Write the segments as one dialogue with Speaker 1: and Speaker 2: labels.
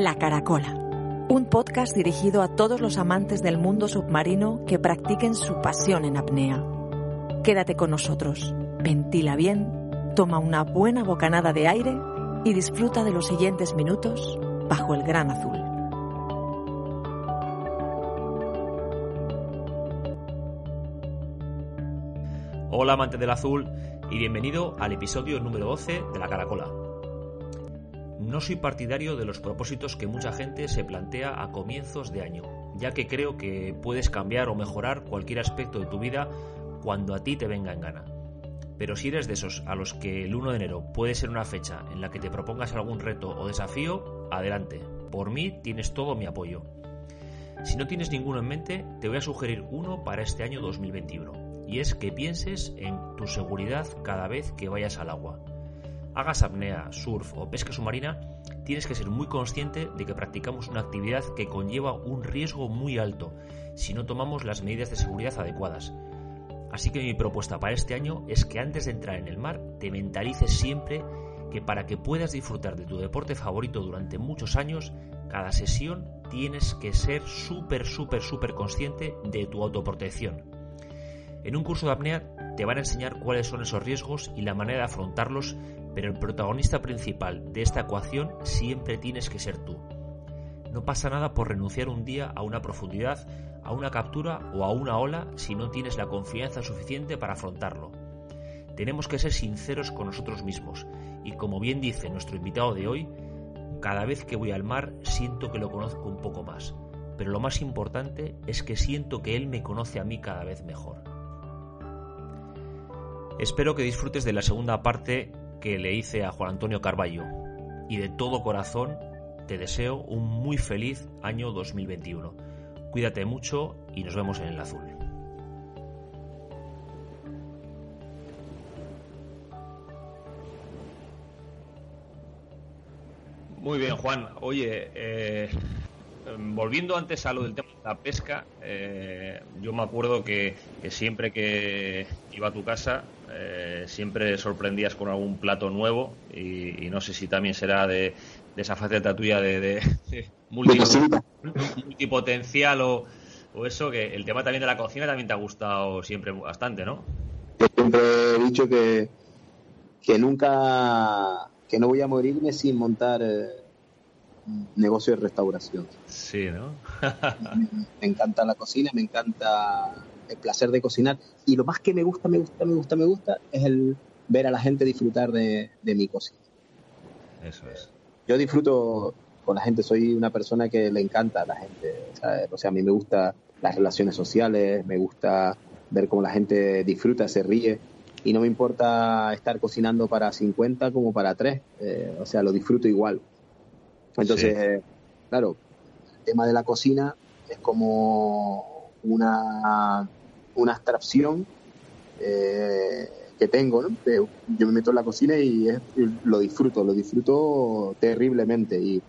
Speaker 1: La Caracola, un podcast dirigido a todos los amantes del mundo submarino que practiquen su pasión en apnea. Quédate con nosotros, ventila bien, toma una buena bocanada de aire y disfruta de los siguientes minutos bajo el gran azul.
Speaker 2: Hola amante del azul y bienvenido al episodio número 12 de La Caracola. No soy partidario de los propósitos que mucha gente se plantea a comienzos de año, ya que creo que puedes cambiar o mejorar cualquier aspecto de tu vida cuando a ti te venga en gana. Pero si eres de esos a los que el 1 de enero puede ser una fecha en la que te propongas algún reto o desafío, adelante. Por mí tienes todo mi apoyo. Si no tienes ninguno en mente, te voy a sugerir uno para este año 2021, y es que pienses en tu seguridad cada vez que vayas al agua. Hagas apnea, surf o pesca submarina, tienes que ser muy consciente de que practicamos una actividad que conlleva un riesgo muy alto si no tomamos las medidas de seguridad adecuadas. Así que mi propuesta para este año es que antes de entrar en el mar te mentalices siempre que para que puedas disfrutar de tu deporte favorito durante muchos años, cada sesión tienes que ser súper, súper, súper consciente de tu autoprotección. En un curso de apnea te van a enseñar cuáles son esos riesgos y la manera de afrontarlos, pero el protagonista principal de esta ecuación siempre tienes que ser tú. No pasa nada por renunciar un día a una profundidad, a una captura o a una ola si no tienes la confianza suficiente para afrontarlo. Tenemos que ser sinceros con nosotros mismos y como bien dice nuestro invitado de hoy, cada vez que voy al mar siento que lo conozco un poco más, pero lo más importante es que siento que él me conoce a mí cada vez mejor. Espero que disfrutes de la segunda parte que le hice a Juan Antonio Carballo y de todo corazón te deseo un muy feliz año 2021. Cuídate mucho y nos vemos en el azul. Muy bien, Juan. Oye, eh, volviendo antes a lo del tema de la pesca, eh, yo me acuerdo que, siempre que iba a tu casa, eh, siempre sorprendías con algún plato nuevo y, no sé si también será de, esa faceta tuya de, de, multipotencial o, o, eso, que el tema también de la cocina también te ha gustado siempre bastante, ¿no?
Speaker 3: Yo siempre he dicho que, que nunca que no voy a morirme sin montar eh, negocio de restauración.
Speaker 2: Sí, ¿no?
Speaker 3: me, encanta la cocina, me encanta el placer de cocinar y lo más que me gusta, me gusta, me gusta, me gusta es el ver a la gente disfrutar de, mi cocina.
Speaker 2: Eso es.
Speaker 3: Yo disfruto con la gente, soy una persona que le encanta a la gente, o sea, a mí me gusta las relaciones sociales, me gusta ver cómo la gente disfruta, se ríe y no me importa estar cocinando para 50 como para 3, eh, o sea, lo disfruto igual. Entonces, claro, el tema de la cocina es como una, una abstracción eh, que tengo, ¿no? Yo me meto en la cocina y, lo disfruto, lo disfruto terriblemente y,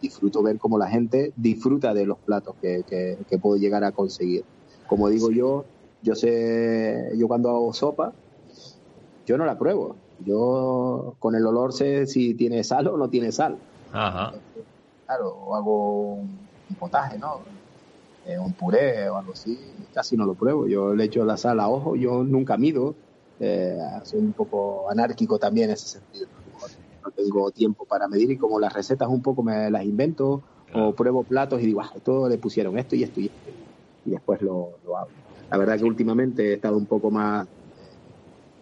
Speaker 3: disfruto ver cómo la gente disfruta de los platos que, que puedo llegar a conseguir. Como digo yo, yo sé, yo cuando hago sopa, yo no la pruebo. Yo con el olor sé si tiene sal o no tiene sal.
Speaker 2: Ajá.
Speaker 3: Claro, o hago un potaje, ¿no? Eh, un puré o algo así, casi no lo pruebo. Yo le echo la sal a ojo, yo nunca mido. Eh, soy un poco anárquico también en ese sentido. No tengo tiempo para medir y como las recetas un poco me las invento o pruebo platos y digo, ah, esto le pusieron esto y esto y esto. Y después lo, lo hago. La verdad que últimamente he estado un poco más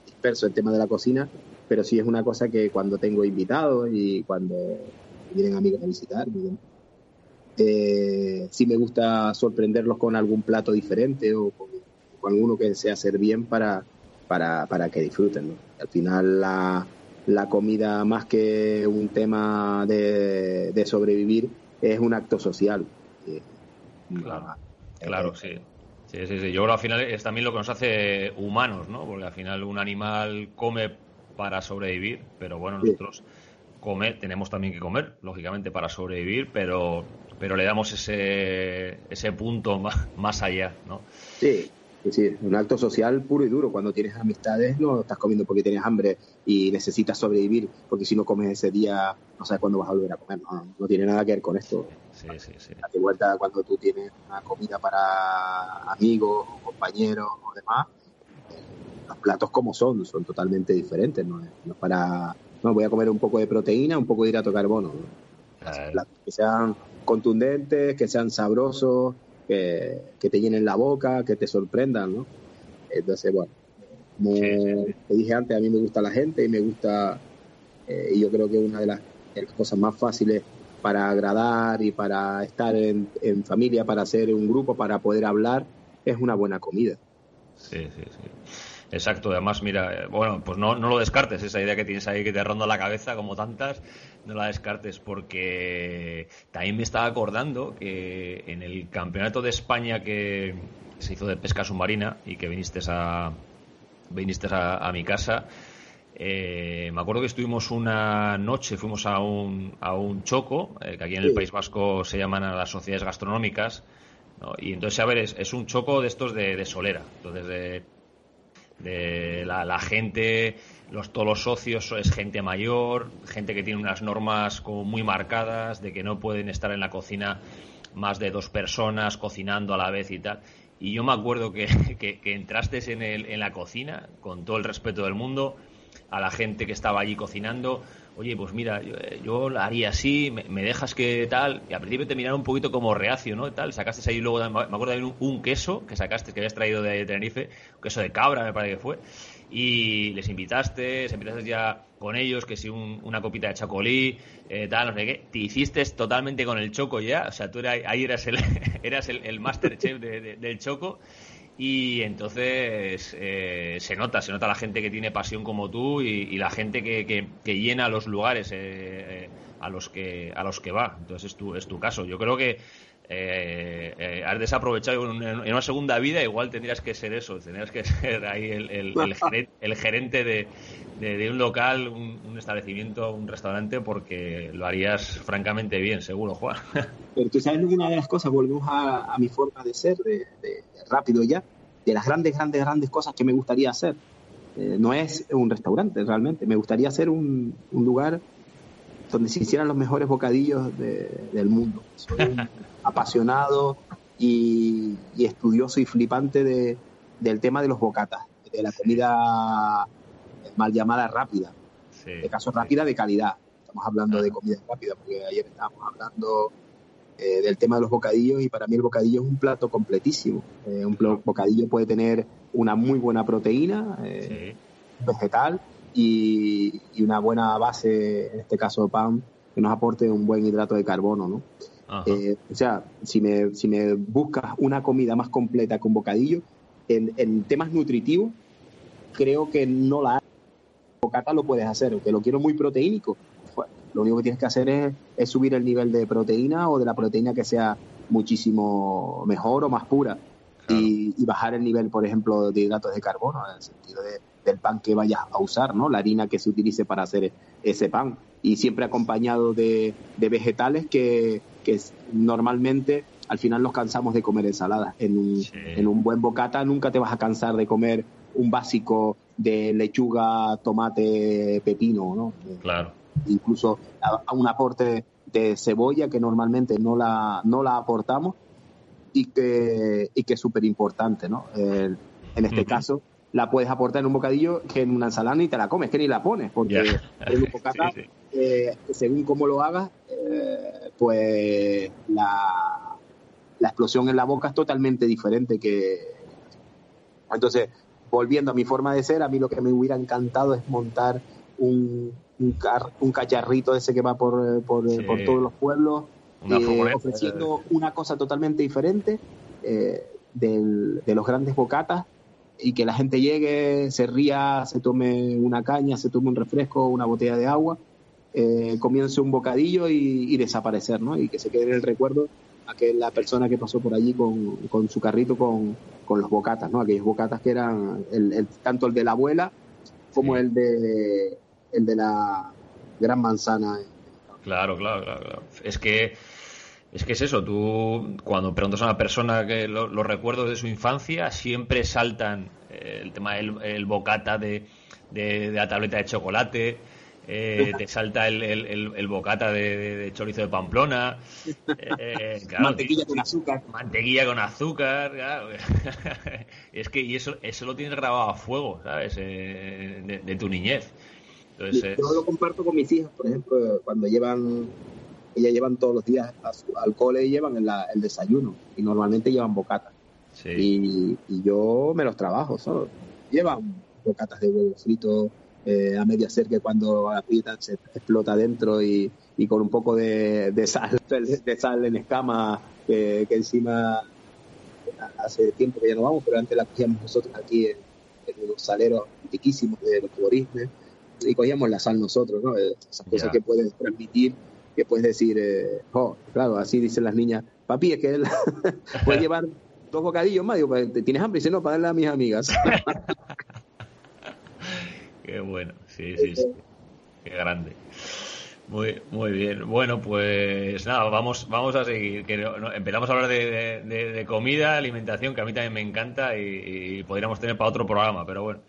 Speaker 3: disperso en el tema de la cocina, pero sí es una cosa que cuando tengo invitados y cuando vienen amigos a visitar, eh, sí me gusta sorprenderlos con algún plato diferente o con, alguno que sea hacer bien para, para, para que disfruten. ¿no? Al final la, la comida, más que un tema de, de sobrevivir, es un acto social.
Speaker 2: Claro, claro, sí. Sí, sí, sí. Yo creo que al final es también lo que nos hace humanos, ¿no? Porque al final un animal come para sobrevivir, pero bueno, nosotros comer, tenemos también que comer, lógicamente, para sobrevivir, pero, pero le damos ese, ese punto más, más allá, ¿no?
Speaker 3: Sí, es decir, un acto social puro y duro. Cuando tienes amistades no estás comiendo porque tienes hambre y necesitas sobrevivir, porque si no comes ese día no sabes cuándo vas a volver a comer. No, tiene nada que ver con esto.
Speaker 2: Sí, sí, sí.
Speaker 3: Date vuelta cuando tú tienes una comida para amigos, compañeros o demás. Los platos como son, son totalmente diferentes. No es, para, no voy a comer un poco de proteína, un poco de hidrato de carbono. Platos que sean contundentes, que sean sabrosos, que, te llenen la boca, que te sorprendan, ¿no? Entonces, bueno, como te dije antes, a mí me gusta la gente y me gusta, eh, y yo creo que una de las, cosas más fáciles para agradar y para estar en, familia, para hacer un grupo, para poder hablar, es una buena comida.
Speaker 2: Sí, sí, sí. Exacto, además, mira, eh, bueno, pues no, no lo descartes, esa idea que tienes ahí que te ronda la cabeza, como tantas, no la descartes, porque también me estaba acordando que en el campeonato de España que se hizo de pesca submarina y que viniste a, viniste a, mi casa, eh, me acuerdo que estuvimos una noche, fuimos a un, a un choco, eh, que aquí en el País Vasco se llaman a las sociedades gastronómicas, y entonces, a ver, es, es un choco de estos de, de solera, entonces de de la, gente, los, todos los socios es gente mayor, gente que tiene unas normas como muy marcadas, de que no pueden estar en la cocina más de dos personas cocinando a la vez y tal. Y yo me acuerdo que, que, entraste en, el, en la cocina, con todo el respeto del mundo, a la gente que estaba allí cocinando, oye, pues mira, yo, lo haría así, me, dejas que tal, y al principio te miraron un poquito como reacio, ¿no? Tal, sacaste ahí luego, me acuerdo de un, un, queso que sacaste, que habías traído de Tenerife, un queso de cabra me parece que fue, y les invitaste, se invitaste ya con ellos, que si una copita de chacolí, eh, tal, no sé qué, te hiciste totalmente con el choco ya, o sea, tú ahí eras el, eras el master chef del choco, y entonces eh, se nota, se nota la gente que tiene pasión como tú y, la gente que, que, llena los lugares eh, eh, a los que a los que va. Entonces es tu, es tu caso. Yo creo que eh, has desaprovechado en, una segunda vida, igual tendrías que ser eso, tendrías que ser ahí el, el, gerente, de, de, un local, un, establecimiento, un restaurante, porque lo harías francamente bien, seguro, Juan.
Speaker 3: Pero tú sabes una de las cosas, volvemos a, mi forma de ser, de, rápido ya, de las grandes, grandes, grandes cosas que me gustaría hacer. Eh, no es un restaurante realmente, me gustaría hacer un, un lugar donde se hicieran los mejores bocadillos del mundo. Soy apasionado y, estudioso y flipante de, del tema de los bocatas, de la comida mal llamada rápida. de caso rápida de calidad. Estamos hablando de comida rápida, porque ayer estábamos hablando eh, del tema de los bocadillos y para mí el bocadillo es un plato completísimo. Eh, un bocadillo puede tener una muy buena proteína eh, vegetal y, y, una buena base, en este caso pan, que nos aporte un buen hidrato de carbono, ¿no? O sea, si me, si me buscas una comida más completa con bocadillo, en, temas nutritivos, creo que no la hay. Bocata lo puedes hacer, aunque lo quiero muy proteínico. Pues, lo único que tienes que hacer es, subir el nivel de proteína o de la proteína que sea muchísimo mejor o más pura. Y, y, bajar el nivel, por ejemplo, de hidratos de carbono, en el sentido de, del pan que vayas a usar, ¿no? La harina que se utilice para hacer ese pan. Y siempre acompañado de, vegetales que, normalmente al final nos cansamos de comer ensaladas. En un, en un buen bocata nunca te vas a cansar de comer un básico de lechuga, tomate, pepino, ¿no?
Speaker 2: Claro.
Speaker 3: Incluso a, un aporte de cebolla que normalmente no la, no la aportamos y que, y que es súper importante, ¿no? en este caso, la puedes aportar en un bocadillo que en una ensalada y te la comes, que ni la pones, porque en un bocata, eh, según cómo lo hagas, eh, pues la, la, explosión en la boca es totalmente diferente que... Entonces, volviendo a mi forma de ser, a mí lo que me hubiera encantado es montar un, un, un cacharrito ese que va por, por, por todos los pueblos, eh, ofreciendo una cosa totalmente diferente del, de los grandes bocatas y que la gente llegue, se ría, se tome una caña, se tome un refresco, una botella de agua, eh, comience un bocadillo y, desaparecer, ¿no? Y que se quede en el recuerdo la persona que pasó por allí con, con su carrito con, con, los bocatas, ¿no? Aquellos bocatas que eran el, tanto el de la abuela como el de el de la gran manzana.
Speaker 2: Claro, claro, claro. Es que es que es eso, tú cuando preguntas a una persona que los recuerdos de su infancia siempre saltan eh, el tema del el bocata de, de, la tableta de chocolate, eh, te salta el, el, el bocata de, chorizo de Pamplona.
Speaker 3: Eh, mantequilla con azúcar.
Speaker 2: Mantequilla con azúcar, claro. es que y eso, eso lo tienes grabado a fuego, ¿sabes? Eh, de, tu niñez.
Speaker 3: Entonces, Yo lo comparto con mis hijas, por ejemplo, cuando llevan, ellas llevan todos los días al cole y llevan el, el desayuno, y normalmente llevan bocata. Y, y, yo me los trabajo solo. Llevan bocatas de huevo frito, eh, a media ser que cuando aprieta se explota dentro y, y con un poco de, de, sal, de sal en escama que, encima hace tiempo que ya no vamos, pero antes la cogíamos nosotros aquí en, los saleros antiquísimos de los turistas y cogíamos la sal nosotros, ¿no? Esas cosas que puedes transmitir, que puedes decir, eh, oh, claro, así dicen las niñas, papi, es que él puede llevar dos bocadillos más, digo, pues, ¿tienes hambre? Y dice, no, para darle a mis amigas.
Speaker 2: Qué bueno, sí, sí, sí. Qué grande. Muy, muy bien. Bueno, pues nada, vamos, vamos a seguir. Que empezamos a hablar de, comida, alimentación, que a mí también me encanta y, podríamos tener para otro programa, pero bueno.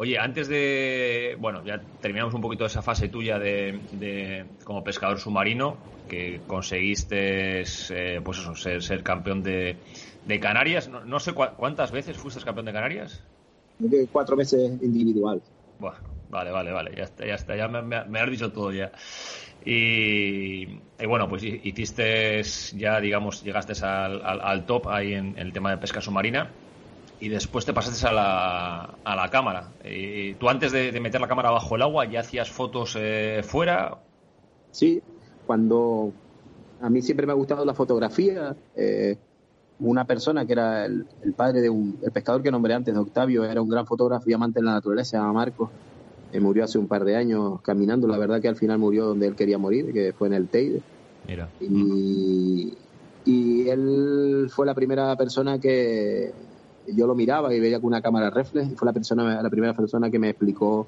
Speaker 2: Oye, antes de, bueno, ya terminamos un poquito esa fase tuya de, como pescador submarino, que conseguiste, eh, pues eso, ser, campeón de, Canarias. No, no sé cuántas veces fuiste campeón de Canarias
Speaker 3: cuatro veces individual.
Speaker 2: vale, vale, vale, ya está, ya está, ya me, me, has dicho todo ya. Y, bueno, pues hiciste ya, digamos, llegaste al, al, top ahí en, el tema de pesca submarina y después te pasaste a la, a la cámara. Y, ¿Tú antes de, meter la cámara bajo el agua ya hacías fotos eh, fuera?
Speaker 3: Sí, cuando a mí siempre me ha gustado la fotografía. Eh, una persona que era el, padre de un el pescador que nombré antes, de Octavio, era un gran fotógrafo y amante de la naturaleza, se llama Marcos. Eh, murió hace un par de años caminando. La verdad que al final murió donde él quería morir, que fue en el Teide.
Speaker 2: Mira.
Speaker 3: Y, y él fue la primera persona que yo lo miraba y veía con una cámara reflex. Y fue la, persona, la primera persona que me explicó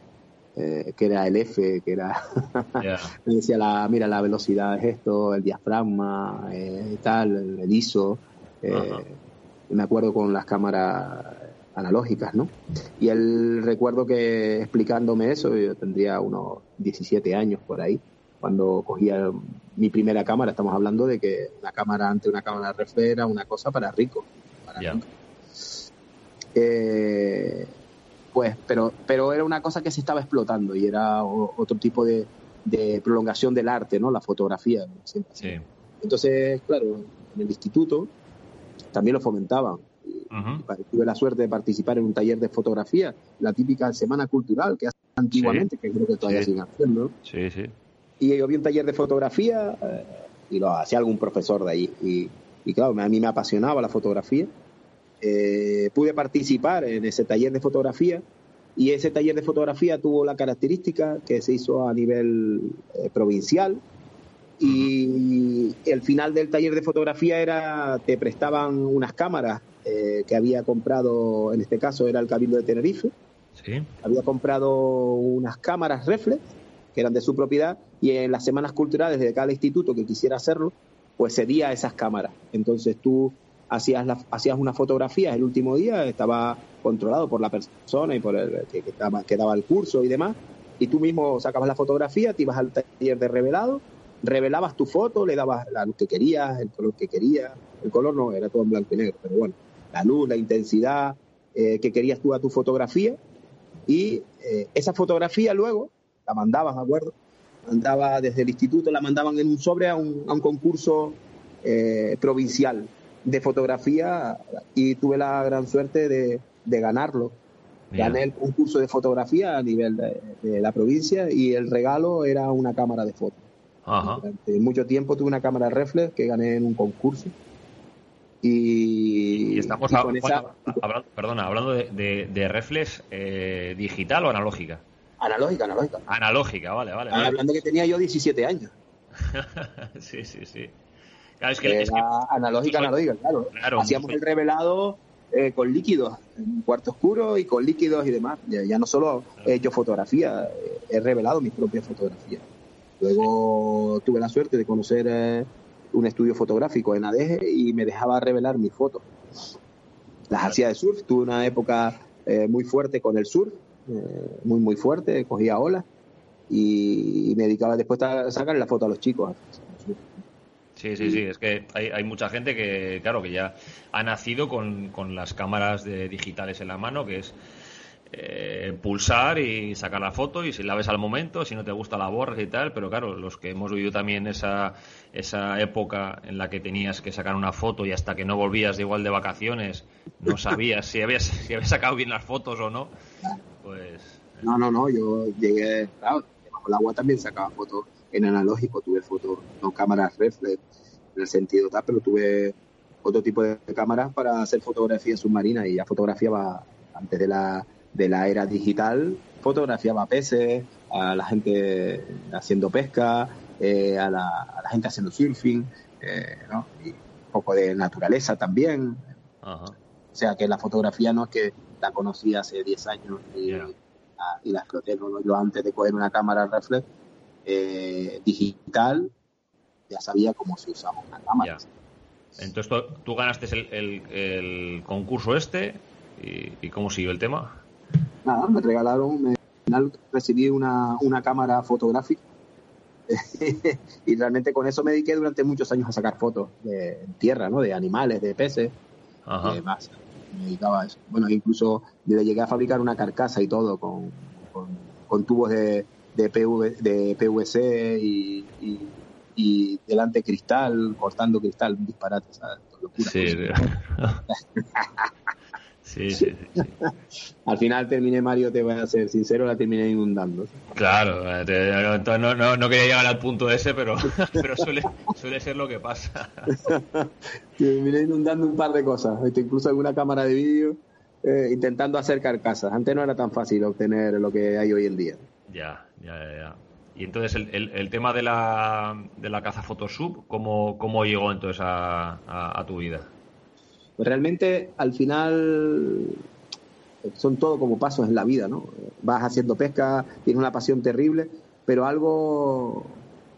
Speaker 3: eh, que era el F, que era. me decía, la, mira, la velocidad es esto, el diafragma, eh, tal, el ISO. Eh, me acuerdo con las cámaras analógicas, ¿no? Y él recuerdo que explicándome eso, yo tendría unos 17 años por ahí, cuando cogía mi primera cámara, estamos hablando de que una cámara ante una cámara reflex era una cosa para rico. Eh, pues, pero, pero era una cosa que se estaba explotando y era otro tipo de, prolongación del arte, ¿no? La fotografía. Entonces, claro, en el instituto también lo fomentaban. Tuve la suerte de participar en un taller de fotografía, la típica semana cultural que hacían antiguamente, que creo que todavía siguen haciendo.
Speaker 2: Sí, sí.
Speaker 3: Y yo vi un taller de fotografía eh, y lo hacía algún profesor de ahí. Y, claro, a mí me apasionaba la fotografía. Eh, pude participar en ese taller de fotografía y ese taller de fotografía tuvo la característica que se hizo a nivel eh, provincial y el final del taller de fotografía era, te prestaban unas cámaras eh, que había comprado, en este caso era el Cabildo de Tenerife.
Speaker 2: Sí.
Speaker 3: Había comprado unas cámaras reflex que eran de su propiedad y en las semanas culturales de cada instituto que quisiera hacerlo, pues cedía esas cámaras. Entonces tú hacías, la, hacías una fotografía el último día, estaba controlado por la persona y por el que, que daba el curso y demás, y tú mismo sacabas la fotografía, te ibas al taller de revelado revelabas tu foto, le dabas la luz que querías, el color que querías. El color no, era todo en blanco y negro, pero bueno, la luz, la intensidad eh, que querías tú a tu fotografía. Y eh, esa fotografía luego la mandabas, ¿de acuerdo? Mandaba desde el instituto, la mandaban en un sobre a un, a un concurso eh, provincial de fotografía y tuve la gran suerte de, de ganarlo. Gané el concurso de fotografía a nivel de, de, la provincia y el regalo era una cámara de fotos. Durante mucho tiempo tuve una cámara reflex que gané en un concurso.
Speaker 2: Y, estamos hablando, perdona, hablando de, de, reflex eh, digital o analógica.
Speaker 3: Analógica, analógica.
Speaker 2: Analógica, vale, vale.
Speaker 3: Hablando que tenía yo 17 años.
Speaker 2: sí, sí, sí.
Speaker 3: es que, analógica, analógica, claro. Hacíamos el revelado eh, con líquidos, en cuarto oscuro y con líquidos y demás. Ya, no solo he hecho fotografía, he revelado mis propias fotografías. Luego tuve la suerte de conocer eh, un estudio fotográfico en ADG y me dejaba revelar mis fotos. Las hacía de surf, tuve una época eh, muy fuerte con el surf, muy, muy fuerte, cogía olas y, me dedicaba después a sacar la foto a los chicos.
Speaker 2: Sí, sí, sí, es que hay, hay, mucha gente que, claro, que ya ha nacido con, con las cámaras de digitales en la mano, que es eh, pulsar y sacar la foto y si la ves al momento, si no te gusta la borras y tal, pero claro, los que hemos vivido también esa, esa época en la que tenías que sacar una foto y hasta que no volvías de igual de vacaciones no sabías si habías, si habías sacado bien las fotos o no, pues...
Speaker 3: No, no, no, yo llegué, claro, el agua también sacaba fotos en analógico, tuve fotos, no cámaras reflex en el sentido tal, pero tuve otro tipo de cámaras para hacer fotografía submarina y ya fotografiaba antes de la, de la era digital, fotografiaba peces, a la gente haciendo pesca, eh, a, la, a, la, gente haciendo surfing, eh, ¿no? y un poco de naturaleza también. O sea que la fotografía no es que la conocí hace 10 años y, y la exploté, ¿no? yo antes de coger una cámara reflex eh, digital ya sabía cómo se usaba una cámara.
Speaker 2: Entonces tú, ganaste el, el, concurso este y, cómo siguió el tema.
Speaker 3: Nada, me regalaron, me, recibí una, una cámara fotográfica y realmente con eso me dediqué durante muchos años a sacar fotos de tierra, ¿no? De animales, de peces, Ajá. más me dedicaba a eso. Bueno, incluso le llegué a fabricar una carcasa y todo con, con, tubos de, de, de PVC y, y, delante cristal, cortando cristal, un disparate,
Speaker 2: Sí, sí, sí,
Speaker 3: Al final terminé, Mario, te voy a ser sincero, la terminé inundando.
Speaker 2: Claro, no, no, no, quería llegar al punto ese, pero, pero suele, suele ser lo que pasa.
Speaker 3: terminé inundando un par de cosas, este, incluso alguna cámara de vídeo, eh, intentando hacer carcasas. Antes no era tan fácil obtener lo que hay hoy en día.
Speaker 2: Ya, ya, ya. Y entonces el, el, tema de la, de la caza Photoshop, ¿cómo, cómo llegó entonces a tu vida?
Speaker 3: Realmente al final son todo como pasos en la vida, ¿no? Vas haciendo pesca, tienes una pasión terrible, pero algo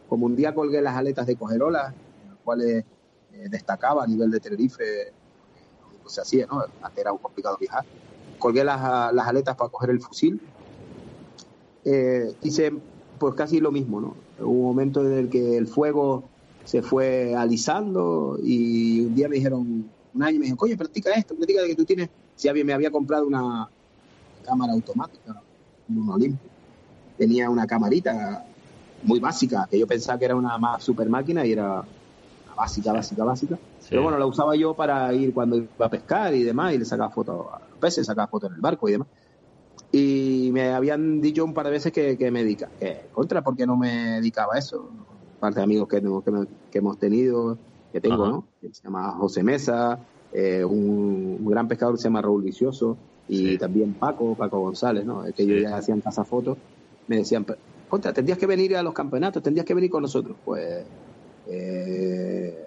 Speaker 3: como un día colgué las aletas de cogerolas, las cuales eh, destacaba a nivel de Tenerife, no se hacía, ¿no? Antes era un complicado viajar. Colgué las, las aletas para coger el fusil. Eh, hice pues casi lo mismo, ¿no? Hubo un momento en el que el fuego se fue alisando y un día me dijeron, un año me dijo, coño, practica esto, practica de que tú tienes. Si había, me había comprado una cámara automática, un Olympus. Tenía una camarita muy básica, que yo pensaba que era una más super máquina y era básica, básica, básica. Pero bueno, la usaba yo para ir cuando iba a pescar y demás, y le sacaba fotos a los peces, sacaba fotos en el barco y demás. Y me habían dicho un par de veces que, me dedica, que contra, porque no me dedicaba a eso. Parte de amigos que, que hemos tenido que tengo, ¿no? Que se llama José Mesa, eh, un, gran pescador que se llama Raúl Vicioso, y también Paco, Paco González, ¿no? Que ellos ya hacían fotos, me decían, contra, tendrías que venir a los campeonatos, tendrías que venir con nosotros. Pues eh,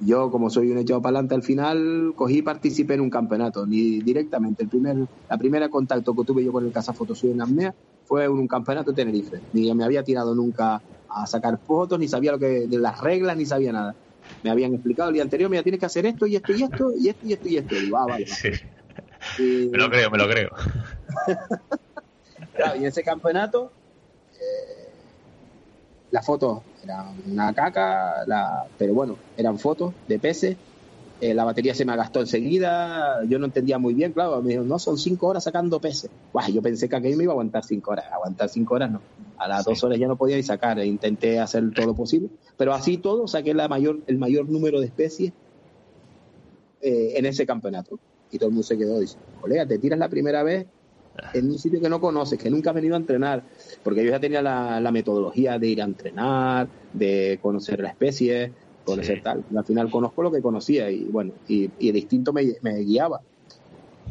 Speaker 3: yo, como soy un echado para adelante al final, cogí y participé en un campeonato, ni directamente. El primer, la primera contacto que tuve yo con el Cazafotosuyo en Amnea fue en un campeonato de Tenerife. Ni me había tirado nunca a sacar fotos, ni sabía lo que de las reglas, ni sabía nada me habían explicado el día anterior, mira, tienes que hacer esto y esto y esto y esto y esto y esto. Y ah, vale,
Speaker 2: me lo creo, me lo creo.
Speaker 3: claro, y ese campeonato, eh, las fotos eran una caca, la, pero bueno, eran fotos de peces. Eh, la batería se me gastó enseguida, yo no entendía muy bien, claro, me dijo, no, son cinco horas sacando peces. yo pensé que aquello me iba a aguantar cinco horas, aguantar cinco horas no a las dos horas ya no podía ni sacar, intenté hacer todo lo posible, pero así todo saqué la mayor, el mayor número de especies eh, en ese campeonato. Y todo el mundo se quedó dice, colega, te tiras la primera vez en un sitio que no conoces, que nunca has venido a entrenar, porque yo ya tenía la, metodología de ir a entrenar, de conocer la especie, por ser tal. Al final conozco lo que conocía y bueno, y, el instinto me, guiaba.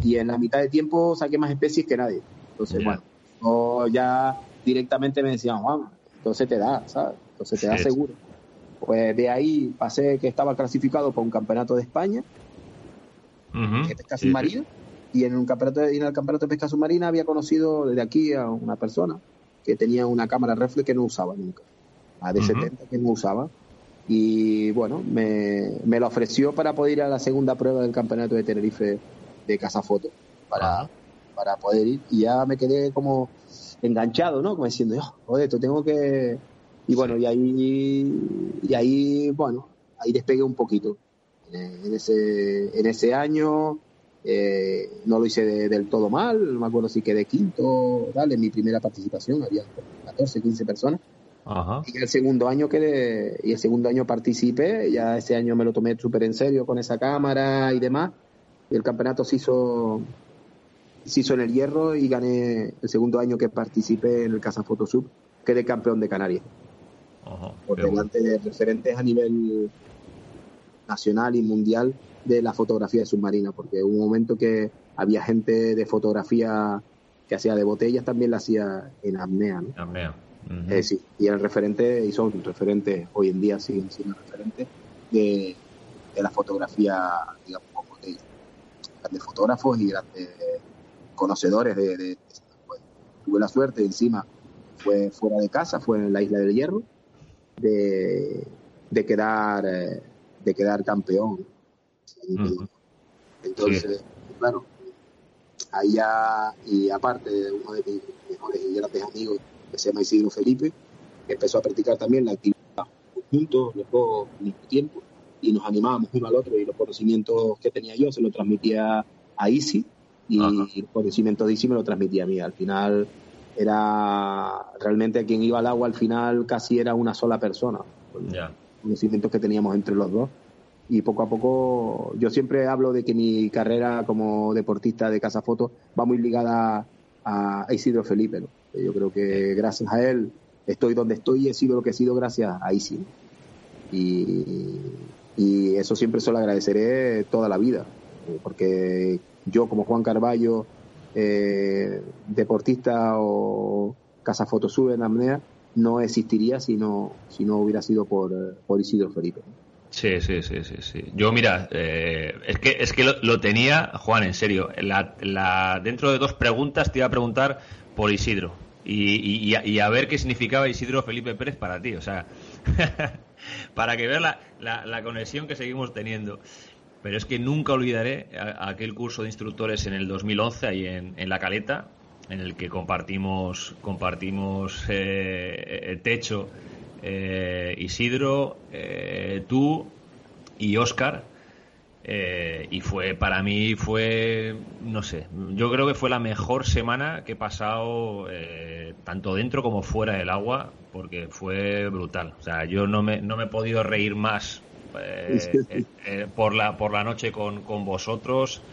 Speaker 3: Y en la mitad de tiempo saqué más especies que nadie. Entonces, bueno, ya directamente me decían, Juan, entonces te da, ¿sabes? Entonces te da seguro. Pues de ahí pasé que estaba clasificado para un campeonato de España de pesca submarina y en un campeonato de, en el campeonato de pesca submarina había conocido desde aquí a una persona que tenía una cámara reflex que no usaba nunca, a de 70 que no usaba y bueno, me, me lo ofreció para poder ir a la segunda prueba del campeonato de Tenerife de Casafoto para, para poder ir y ya me quedé como enganchado, ¿no? Como diciendo, oh, joder, esto tengo que y bueno, y ahí, y ahí, bueno, ahí despegué un poquito. En ese, en ese año eh, no lo hice del todo mal, no me acuerdo si quedé quinto, dale, en mi primera participación, había 14, 15 personas. Y el segundo año quedé, y el segundo año participé, ya ese año me lo tomé súper en serio con esa cámara y demás. Y el campeonato se hizo, se hizo en el hierro y gané el segundo año que participé en el Casa Photosub, quedé campeón de Canarias por delante de referentes a nivel nacional y mundial de la fotografía de submarina, porque hubo un momento que había gente de fotografía que hacía de botellas, también la hacía en apnea. ¿no?
Speaker 2: Apnea.
Speaker 3: Sí, y eran referentes, y son referentes, hoy en día siguen siendo referentes de, de la fotografía, digamos, de grandes fotógrafos y grandes conocedores de, de, pues, tuve la suerte, encima fue fuera de casa, fue en la isla del Hierro, de, de quedar eh, de quedar campeón. Entonces, claro, ahí ya, y aparte, uno de mis mejores y grandes amigos, que se llama Isidro Felipe, empezó a practicar también la actividad juntos, los dos al mismo tiempo, y nos animábamos uno al otro, y los conocimientos que tenía yo se los transmitía a Isi, y los conocimientos de Isi me lo transmitía a mí. Al final, era realmente quien iba al agua al final casi era una sola persona.
Speaker 2: Ya.
Speaker 3: Conocimientos que teníamos entre los dos. Y poco a poco, yo siempre hablo de que mi carrera como deportista de casa foto va muy ligada a Isidro Felipe. Yo creo que gracias a él estoy donde estoy y he sido lo que he sido gracias a Isidro. Y, eso siempre se lo agradeceré toda la vida. Porque yo como Juan Carballo eh, deportista o casa fotosub en apnea no existiría si no, si no hubiera sido por, por Isidro Felipe.
Speaker 2: Sí, sí, sí, sí, sí. Yo, mira, eh, es que, es que lo, tenía, Juan, en serio. La, la, dentro de dos preguntas te iba a preguntar por Isidro y, y, a, ver qué significaba Isidro Felipe Pérez para ti. O sea, para que veas la, la, la, conexión que seguimos teniendo. Pero es que nunca olvidaré aquel curso de instructores en el 2011 ahí en, La Caleta, en el que compartimos, compartimos eh, el techo eh, Isidro, eh, tú y Oscar. y fue, para mí, fue, no sé, yo creo que fue la mejor semana que he pasado tanto dentro como fuera del agua, porque fue brutal. O sea, yo no me, no me he podido reír más eh, eh, por, la, por la noche con, con vosotros.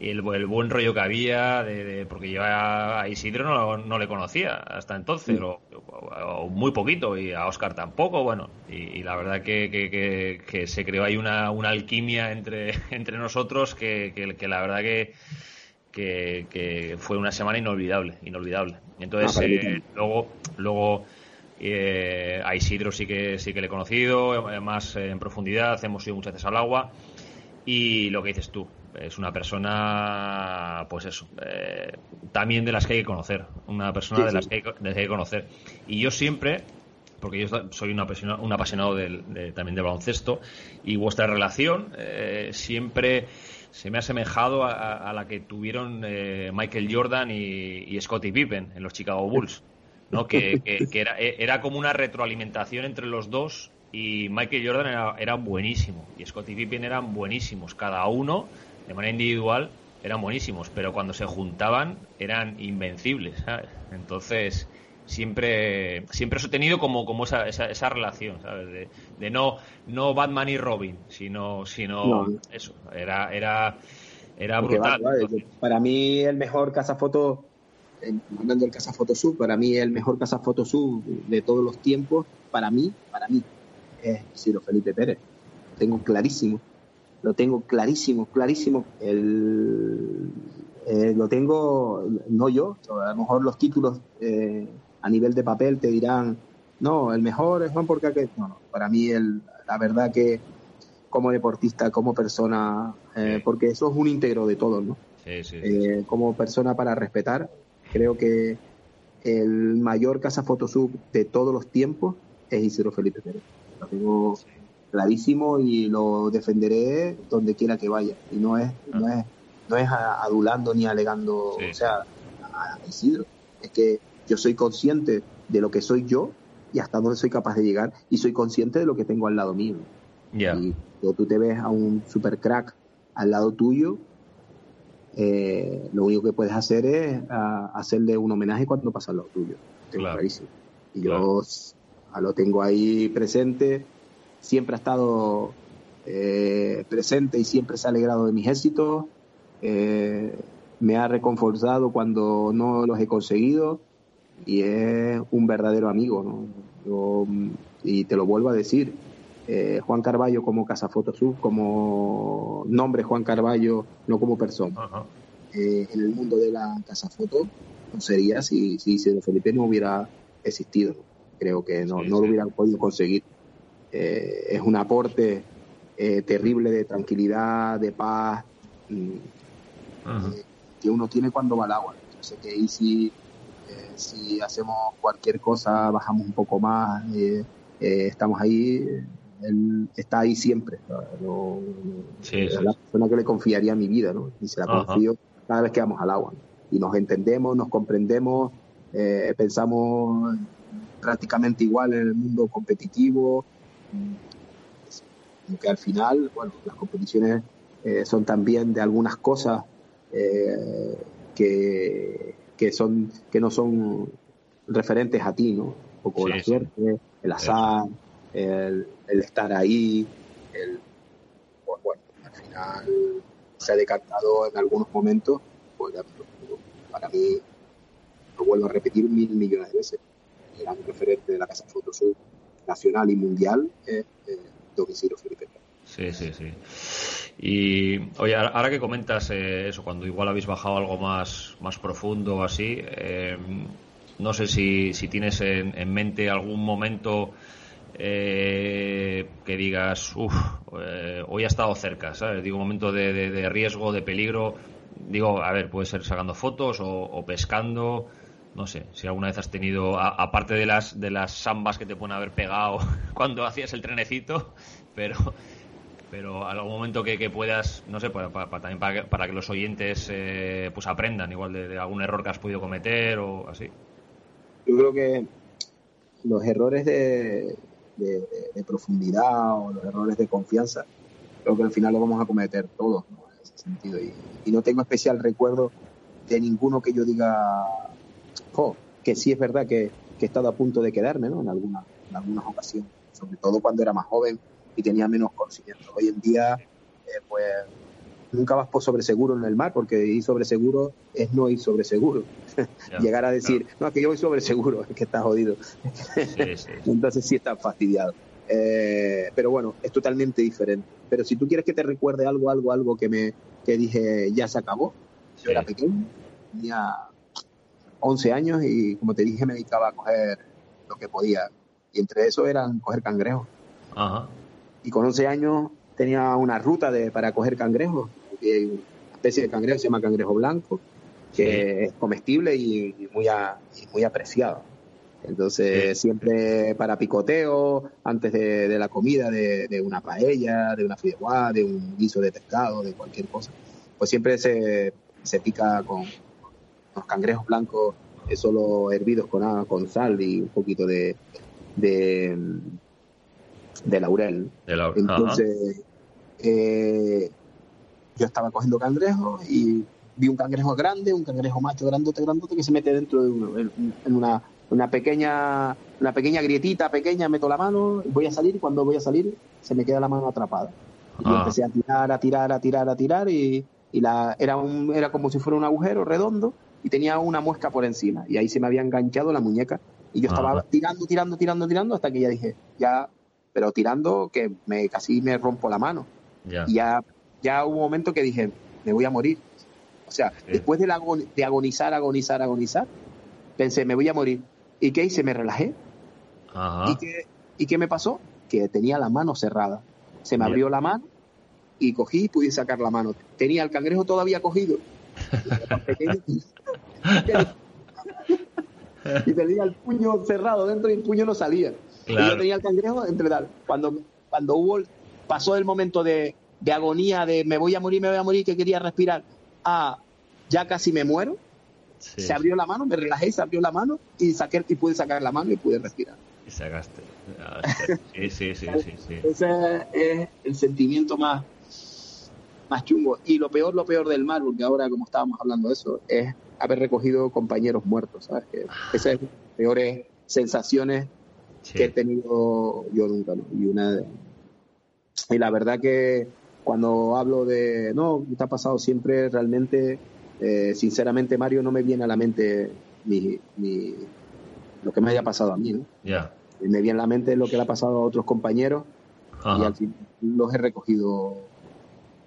Speaker 2: El, el, buen rollo que había, de, porque yo a Isidro no, no le conocía hasta entonces, o, muy poquito, y a Oscar tampoco, bueno, y, la verdad que, que, se creó ahí una, una alquimia entre, entre nosotros que, que, la verdad que, que, fue una semana inolvidable, inolvidable. Entonces, ah, eh, luego, luego eh, a Isidro sí que sí que le he conocido, eh, más en profundidad, hemos ido muchas veces al agua. Y lo que dices tú, es una persona, pues eso, eh, también de las que hay que conocer, una persona de, Las que hay, que conocer. Y yo siempre, porque yo soy un apasionado, un apasionado del, también de baloncesto, y vuestra relación siempre se me ha asemejado a, la que tuvieron Michael Jordan y, y Scottie Pippen en los Chicago Bulls. ¿no? Que, era, era, como una retroalimentación entre los dos y Michael Jordan era, buenísimo y Scottie Pippen eran buenísimos, cada uno de manera individual eran buenísimos, pero cuando se juntaban eran invencibles, Entonces siempre siempre he tenido como como esa, esa, relación ¿sabes? De, no no Batman y Robin sino sino eso era era era brutal
Speaker 3: para mí el mejor cazafoto hablando del Casa Photosub, para mí el mejor Casa Photosub de todos los tiempos, para mí, para mí, es Ciro Felipe Pérez. Tengo clarísimo. Lo tengo clarísimo, clarísimo. El, eh, lo tengo, no yo, a lo mejor los títulos eh, a nivel de papel te dirán, no, el mejor es Juan porque no, no, para mí el, la verdad que como deportista, como persona, eh, porque eso es un íntegro de todos, ¿no? Sí, sí, como persona para respetar, creo que el mayor casa fotosub de todos los tiempos es Isidro Felipe Pérez. Lo tengo clarísimo y lo defenderé donde quiera que vaya. Y no es, no es, no es adulando ni alegando, o sea, a Isidro. Es que yo soy consciente de lo que soy yo y hasta dónde soy capaz de llegar y soy consciente de lo que tengo al lado mío. Y cuando tú te ves a un super crack al lado tuyo, eh, lo único que puedes hacer es hacerle un homenaje cuando pasa al lado tuyo. clarísimo. Y yo lo tengo ahí presente, siempre ha estado eh, presente y siempre se ha alegrado de mis éxitos. Eh, me ha reconfortado cuando no los he conseguido y es un verdadero amigo. ¿no? y te lo vuelvo a decir, eh, Juan Carballo como Casa Fotosub, como nombre Juan Carballo, no como persona. en el mundo de la Casa Foto no sería si, si, Felipe no hubiera existido. Creo que no, no lo hubieran podido conseguir. Eh, es un aporte eh, terrible de tranquilidad, de paz, mm, eh, que uno tiene cuando va al agua. Sé que ahí si, si hacemos cualquier cosa, bajamos un poco más, estamos ahí, él está ahí siempre. es la persona que le confiaría mi vida, ¿no? Y se la confío cada vez que vamos al agua. Y nos entendemos, nos comprendemos, pensamos prácticamente igual en el mundo competitivo, que al final, bueno, las competiciones eh, son también de algunas cosas eh, que, que, son, que no son referentes a ti, ¿no? Un poco la suerte, el azar, el, estar ahí, el, pues, bueno, al final se ha decantado en algunos momentos, pues para mí, lo vuelvo a repetir mil millones de veces, era un referente de la Casa Fotosur nacional y mundial es eh, don Felipe.
Speaker 2: Sí, sí, sí. Y oye, ahora que comentas eh, eso, cuando igual habéis bajado algo más, más profundo o así, eh, no sé si, si tienes en, mente algún momento que digas, uff, hoy ha estado cerca, ¿sabes? Digo, un momento de, riesgo, de peligro. Digo, a ver, puede ser sacando fotos o pescando no sé, si alguna vez has tenido, aparte de las, de las sambas que te pueden haber pegado cuando hacías el trenecito, pero, pero algún momento que, puedas, no sé, para, también para que, los oyentes eh, pues aprendan igual de, algún error que has podido cometer o así.
Speaker 3: Yo creo que los errores de, de, profundidad o los errores de confianza, creo que al final lo vamos a cometer todos, En ese sentido. Y, y no tengo especial recuerdo de ninguno que yo diga que sí es verdad que, he estado a punto de quedarme, ¿no? En, alguna, en algunas ocasiones, sobre todo cuando era más joven y tenía menos conocimiento. Hoy en día, eh, pues, nunca vas por sobreseguro en el mar, porque ir sobreseguro es no ir sobreseguro. Llegar a decir, no, es que yo voy sobreseguro, es que estás jodido. Entonces sí estás fastidiado. Eh, pero bueno, es totalmente diferente. Pero si tú quieres que te recuerde algo, algo, algo que me que dije ya se acabó, yo era pequeño, tenía 11 años y como te dije me dedicaba a coger lo que podía. Y entre eso eran coger cangrejos. Y con 11 años tenía una ruta de, para coger cangrejos. una especie de cangrejo se llama cangrejo blanco, que es comestible y, muy, muy apreciado. Entonces, siempre para picoteo, antes de, la comida, de, una paella, de una fideuá, de un guiso de pescado, de cualquier cosa, pues siempre se, se pica con, los cangrejos blancos solo hervidos con con sal y un poquito de, de, laurel. Entonces, eh, yo estaba cogiendo cangrejos y vi un cangrejo grande, un cangrejo macho grandote, grandote, que se mete dentro de en una, una pequeña una pequeña grietita pequeña, meto la mano, voy a salir y cuando voy a salir se me queda la mano atrapada. Y yo empecé a tirar, a tirar, a tirar, a tirar y, y la, era, un, era como si fuera un agujero redondo y tenía una muesca por encima y ahí se me había enganchado la muñeca y yo estaba tirando, tirando, tirando, tirando hasta que ya dije, ya pero tirando que me casi me rompo la mano. Y ya, ya hubo un momento que dije, me voy a morir. O sea, después de, de agonizar, agonizar, agonizar, pensé, me voy a morir. ¿Y qué hice? Me relajé. ¿Y, qué, ¿Y qué me pasó? Que tenía la mano cerrada. Se me abrió la mano y cogí y pude sacar la mano. Tenía el cangrejo todavía cogido. y tenía el puño cerrado dentro y el puño no salía. Y yo tenía el cangrejo entre tal. Cuando, cuando hubo, pasó el momento de, de agonía, de me voy a morir, me voy a morir, que quería respirar, a ya casi me muero, se abrió la mano, me relajé, se abrió la mano y saqué y pude sacar la mano y pude respirar.
Speaker 2: Y sacaste. Ah, sí, sí, sí, sí,
Speaker 3: Ese es el sentimiento más, más chungo. Y lo peor, lo peor del mar, porque ahora como estábamos hablando de eso, es haber recogido compañeros muertos, ¿sabes? Que esas son las peores sensaciones que he tenido yo nunca, Y una y la verdad que cuando hablo de, no, ¿qué te ha pasado siempre? Realmente, eh, sinceramente, Mario, no me viene a la mente mi, lo que me haya pasado a mí, ¿no? Me viene a la mente lo que le ha pasado a otros compañeros y al fin los he recogido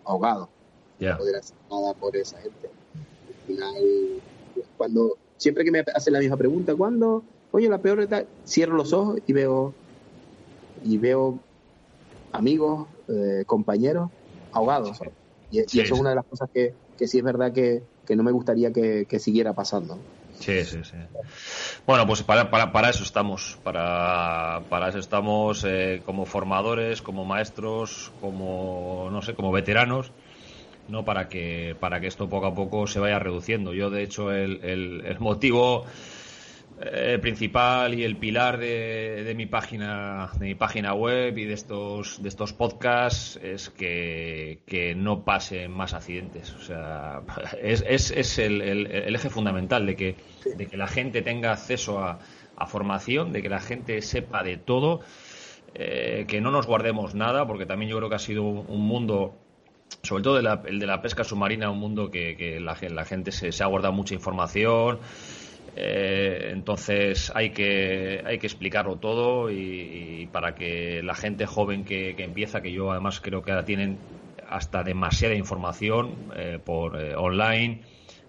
Speaker 3: ahogados. No poder hacer nada por esa gente. Al final, cuando, siempre que me hacen la misma pregunta, ¿cuándo? Oye, la peor cierro los ojos y veo, y veo amigos, eh, compañeros ahogados. Y, eso es una de las cosas que, sí es verdad que, no me gustaría que, siguiera pasando.
Speaker 2: Sí, sí, sí. Bueno, pues para, para, eso estamos. Para, para eso estamos eh, como formadores, como maestros, como, no sé, como veteranos. ¿No? para que para que esto poco a poco se vaya reduciendo. Yo, de hecho, el, el motivo eh, principal y el pilar de, mi página de mi página web y de estos de estos podcasts es que, no pasen más accidentes o sea es, es, el, eje fundamental de que de que la gente tenga acceso a, formación de que la gente sepa de todo eh, que no nos guardemos nada porque también yo creo que ha sido un, mundo sobre todo el de la pesca submarina un mundo que, la, la, gente se, se ha guardado mucha información eh, entonces hay que, hay que explicarlo todo y, para que la gente joven que, empieza, que yo además creo que ahora tienen hasta demasiada información eh, por eh, online,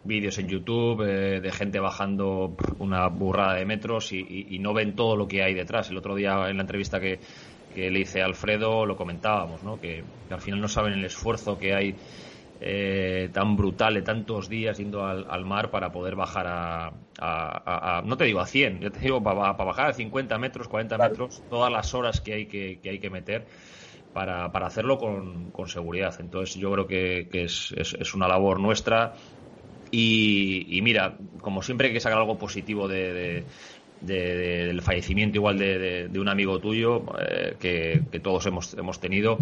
Speaker 2: vídeos en YouTube de gente bajando una burrada de metros y, no ven todo lo que hay detrás. El otro día en la entrevista que, le hice a Alfredo lo comentábamos, ¿no? que al final no saben el esfuerzo que hay eh, tan brutal de tantos días yendo al, mar para poder bajar a, no te digo a 100, yo te digo para, bajar a 50 metros, 40 metros, todas las horas que hay que, hay que meter para, para hacerlo con, seguridad. Entonces yo creo que, es, es, una labor nuestra y, mira, como siempre hay que sacar algo positivo de, del fallecimiento igual de, un amigo tuyo eh, que, todos hemos, hemos tenido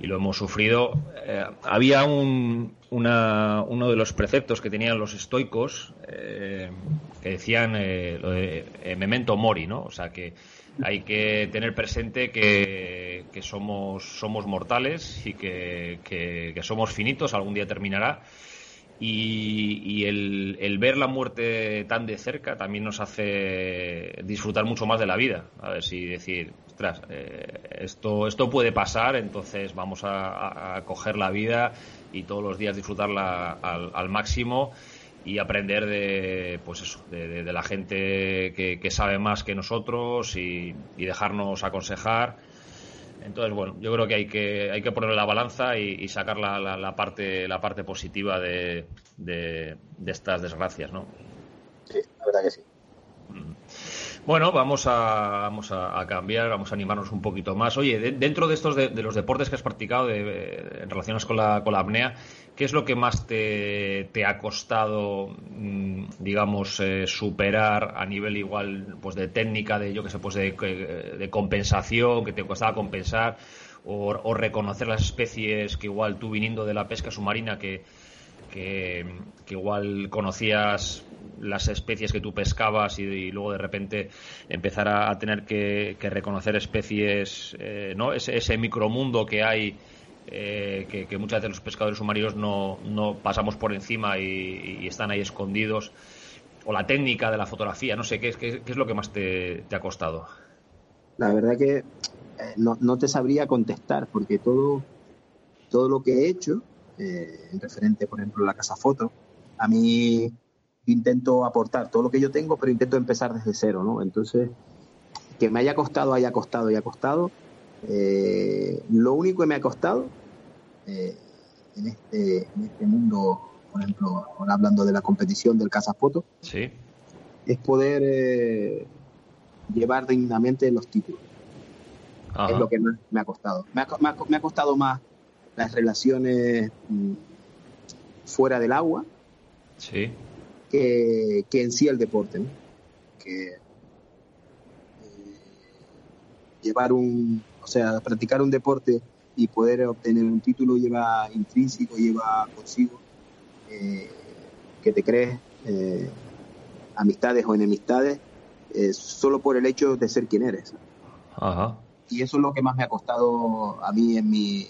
Speaker 2: y lo hemos sufrido. Eh, había un, uno de los preceptos que tenían los estoicos eh, que decían de memento mori, ¿no? O sea que hay que tener presente que, somos, somos mortales y que somos finitos, algún día terminará y, el, ver la muerte tan de cerca también nos hace disfrutar mucho más de la vida. A ver si decir, ostras, eh, esto, esto puede pasar, entonces vamos a, coger la vida y todos los días disfrutarla al, máximo y aprender de pues eso de, la gente que, sabe más que nosotros y dejarnos aconsejar entonces, bueno, yo creo que hay que, hay que poner la balanza y, sacar la, la, parte, la parte positiva de, de, estas desgracias, ¿no?
Speaker 3: Sí, la verdad que sí.
Speaker 2: Mm. Bueno, vamos a, vamos a, cambiar, vamos a animarnos un poquito más. Oye, dentro de estos de, los deportes que has practicado de, en relación con la, con la apnea, ¿qué es lo que más te, ha costado, mm, digamos, eh, superar a nivel igual pues de técnica, de yo que sé, pues de, de compensación, que te costaba compensar, o, reconocer las especies que igual tú viniendo de la pesca submarina que que, igual conocías las especies que tú pescabas y, luego de repente empezar a, tener que, reconocer especies, eh, ¿no? Ese, ese, micromundo que hay, eh, que, muchas veces los pescadores submarinos no, pasamos por encima y, están ahí escondidos, o la técnica de la fotografía, no sé, ¿qué, es lo que más te, ha costado?
Speaker 3: la verdad que eh, no, te sabría contestar porque todo, todo lo que he hecho, eh, en referente, por ejemplo, a la casa foto, a mí intento aportar todo lo que yo tengo, pero intento empezar desde cero, ¿no? Entonces, que me haya costado, haya costado, haya costado. Eh, lo único que me ha costado eh, en, este, en este mundo, por ejemplo, ahora hablando de la competición del Casa Foto,
Speaker 2: sí.
Speaker 3: es poder eh, llevar dignamente los títulos.
Speaker 2: Ajá.
Speaker 3: Es lo que más me ha costado. Me ha, me ha- me ha costado más las relaciones mm, fuera del agua
Speaker 2: Sí.
Speaker 3: que, que en sí el deporte. ¿no? Que eh, llevar un, o sea, practicar un deporte y poder obtener un título lleva intrínseco, lleva consigo eh, que te crees eh, amistades o enemistades eh, solo por el hecho de ser quien eres.
Speaker 2: Ajá.
Speaker 3: Y eso es lo que más me ha costado a mí en mi,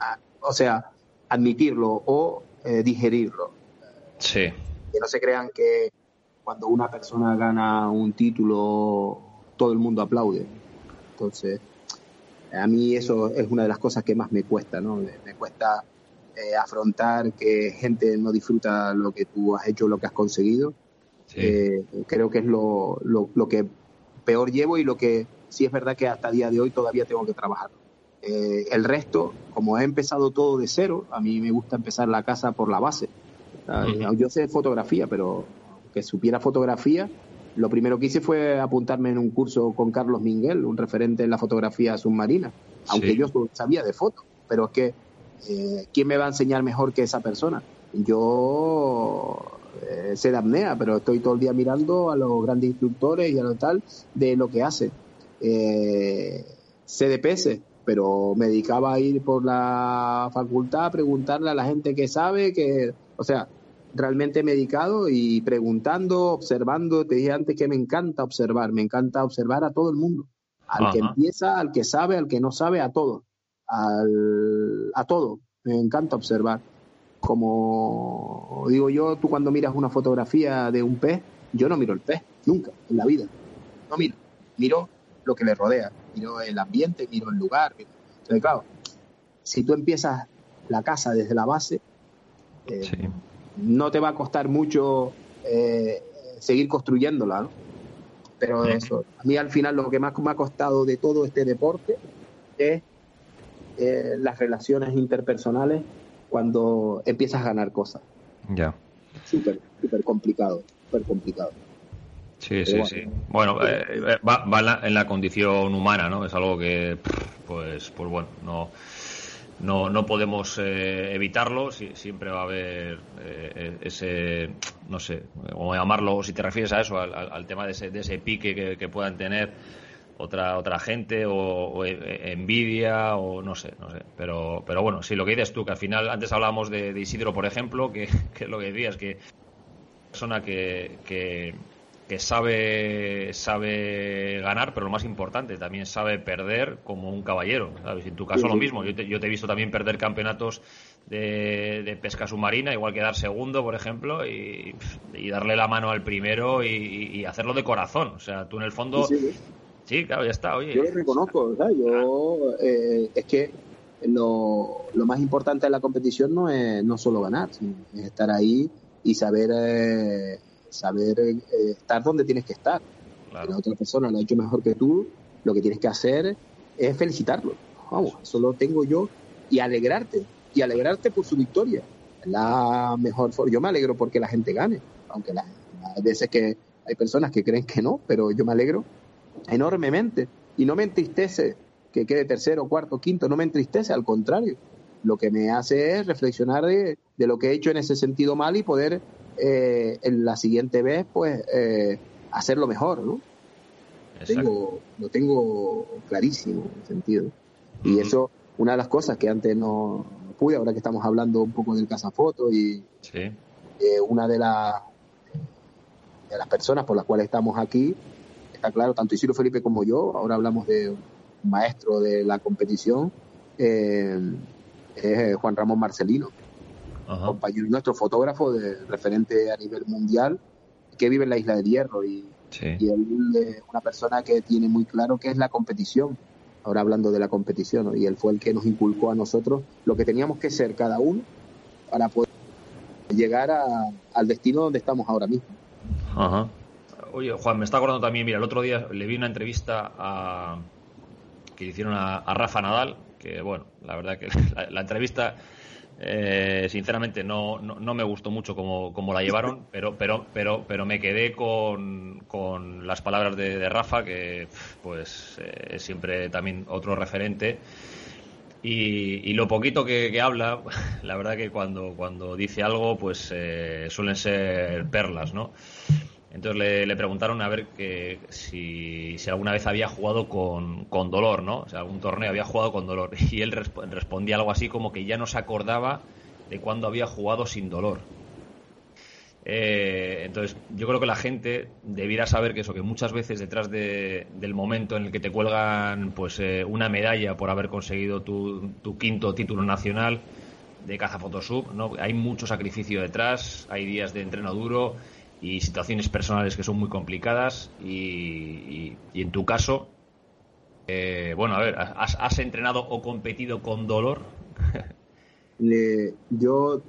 Speaker 3: a- a- o sea, admitirlo o eh, digerirlo
Speaker 2: Sí.
Speaker 3: que no se crean que cuando una persona gana un título todo el mundo aplaude. Entonces, a mí eso es una de las cosas que más me cuesta, ¿no? Me, me cuesta eh, afrontar que gente no disfruta lo que tú has hecho, lo que has conseguido.
Speaker 2: Sí.
Speaker 3: Eh, creo que es lo, lo, lo que peor llevo y lo que sí es verdad que hasta el día de hoy todavía tengo que trabajar. Eh, el resto, como he empezado todo de cero, a mí me gusta empezar la casa por la base. ¿sabes?
Speaker 2: Ujú.
Speaker 3: Yo sé fotografía, pero que supiera fotografía, lo primero que hice fue apuntarme en un curso con Carlos Minguel, un referente en la fotografía submarina, aunque
Speaker 2: Sí.
Speaker 3: yo sabía de foto, pero es que eh, ¿quién me va a enseñar mejor que esa persona? Yo eh, sé de apnea, pero estoy todo el día mirando a los grandes instructores y a lo tal de lo que hace. Eh, sé de peces, pero me dedicaba a ir por la facultad a preguntarle a la gente que sabe, que, o sea, realmente me he dedicado y preguntando, observando, te dije antes que me encanta observar, me encanta observar a todo el mundo, al que empieza, al que sabe, al que no sabe, a todo, al, a todo, me encanta observar. Como digo yo, tú cuando miras una fotografía de un pez, yo no miro el pez, nunca, en la vida, no miro, miro lo que le rodea, miro el ambiente, miro el lugar. miro- Entonces, claro, si tú empiezas la casa desde la base, eh,
Speaker 2: Sí.
Speaker 3: No te va a costar mucho eh, seguir construyéndola, ¿no? Pero eso, a mí al final lo que más me ha costado de todo este deporte es eh, las relaciones interpersonales cuando empiezas a ganar cosas.
Speaker 2: Ya.
Speaker 3: Súper, súper complicado, súper complicado.
Speaker 2: Sí,
Speaker 3: Pero
Speaker 2: sí,
Speaker 3: bueno.
Speaker 2: sí. Bueno, eh, eh, va, va en, la, en la condición humana, ¿no? Es algo que, pues, pues bueno, no, no, no podemos eh, evitarlo. si- siempre va a haber eh, ese, no sé, cómo llamarlo, si te refieres a eso, al, tema de ese, de ese pique que, que puedan tener otra otra gente o, o, eh, envidia o no sé, no sé. Pero, pero bueno, sí, lo que dices tú, que al final, antes hablábamos de, de Isidro, por ejemplo, que, que lo que decías, que persona que, que, que sabe sabe ganar, pero lo más importante, también sabe perder como un caballero. ¿sabes? En tu caso
Speaker 3: Sí,
Speaker 2: lo mismo. Yo te, yo te he visto también perder campeonatos de, de pesca submarina, igual que dar segundo, por ejemplo, y, y darle la mano al primero y, y hacerlo de corazón. O sea, tú en el fondo...
Speaker 3: Sí, sí,
Speaker 2: Sí, claro, ya está. Oye,
Speaker 3: yo lo reconozco, ¿sabes? Yo, eh, es que lo, lo más importante de la competición no es no solo ganar, sino es estar ahí y saber eh, saber eh, estar donde tienes que estar. Si la otra persona lo ha hecho mejor que tú, lo que tienes que hacer es felicitarlo. Vamos, eso lo tengo yo y alegrarte, y alegrarte por su victoria. La mejor forma. Yo me alegro porque la gente gane, aunque la- hay veces que hay personas que creen que no, pero yo me alegro enormemente y no me entristece que quede tercero, cuarto, quinto, no me entristece, al contrario. Lo que me hace es reflexionar de, de lo que he hecho en ese sentido mal y poder eh, en la siguiente vez pues eh, hacerlo mejor, ¿no?
Speaker 2: Exacto.
Speaker 3: tengo, lo tengo clarísimo en ese sentido. Y eso, una de las cosas que antes no, pude, ahora que estamos hablando un poco del cazafoto y
Speaker 2: Sí,
Speaker 3: eh, una de, las de las personas por las cuales estamos aquí, está claro, tanto Isidro Felipe como yo, ahora hablamos de un maestro de la competición, eh, es Juan Ramón Marcelino,
Speaker 2: ajá.
Speaker 3: compañero nuestro fotógrafo de referente a nivel mundial, que vive en la isla del Hierro y Y él es una persona que tiene muy claro qué es la competición. Ahora hablando de la competición, y él fue el que nos inculcó a nosotros lo que teníamos que ser cada uno para poder llegar al destino donde estamos ahora mismo.
Speaker 2: Ajá. Oye, Juan, me está acordando también, mira, el otro día le vi una entrevista a, que hicieron a, Rafa Nadal, que bueno, la verdad que la, entrevista eh, sinceramente no, no, me gustó mucho como, como, la llevaron, pero, pero, pero, pero me quedé con, con las palabras de, Rafa, que pues eh, es siempre también otro referente. Y, lo poquito que, habla, la verdad que cuando, cuando dice algo, pues eh, suelen ser perlas, ¿no? Entonces le, preguntaron a ver que si, alguna vez había jugado con, dolor, ¿no? O sea, algún torneo había jugado con dolor. Y él respondía algo así como que ya no se acordaba de cuándo había jugado sin dolor. Eh, entonces, yo creo que la gente debiera saber que eso, que muchas veces detrás del momento en el que te cuelgan pues eh, una medalla por haber conseguido tu, tu quinto título nacional de caza Photosub, ¿no? Hay mucho sacrificio detrás, hay días de entreno duro, y situaciones personales que son muy complicadas y, en tu caso, eh, bueno, a ver, ¿has, entrenado o competido con dolor?
Speaker 3: yo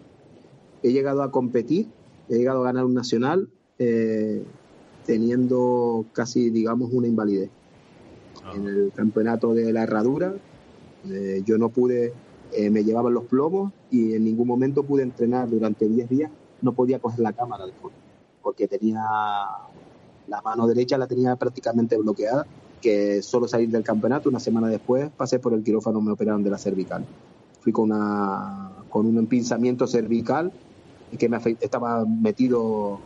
Speaker 3: he llegado a competir, he llegado a ganar un nacional eh, teniendo casi, digamos, una invalidez. Ah. En el campeonato de la herradura, eh, yo no pude, me llevaban los plomos y en ningún momento pude entrenar durante 10 días, no podía coger la cámara de foto porque tenía la mano derecha la tenía prácticamente bloqueada, que solo salir del campeonato, una semana después pasé por el quirófano, me operaron de la cervical. Fui con, una, con un empinzamiento cervical que me estaba metido,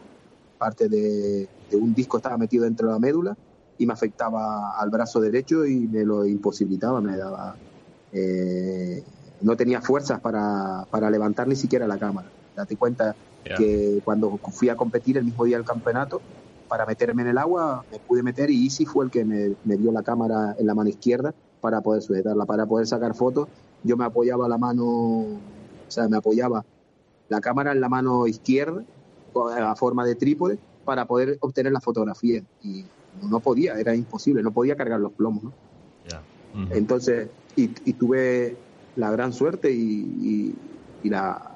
Speaker 3: parte de, un disco estaba metido dentro de la médula y me afectaba al brazo derecho y me lo imposibilitaba, me daba... Eh, no tenía fuerzas para, para levantar ni siquiera la cámara. Date cuenta que cuando fui a competir el mismo día del campeonato, para meterme en el agua, me pude meter y Easy fue el que me, dio la cámara en la mano izquierda para poder sujetarla, para poder sacar fotos. Yo me apoyaba la mano, o sea, me apoyaba la cámara en la mano izquierda, a forma de trípode, para poder obtener la fotografía. Y no podía, era imposible, no podía cargar los plomos. ¿no? Entonces, y, tuve la gran suerte y, y la,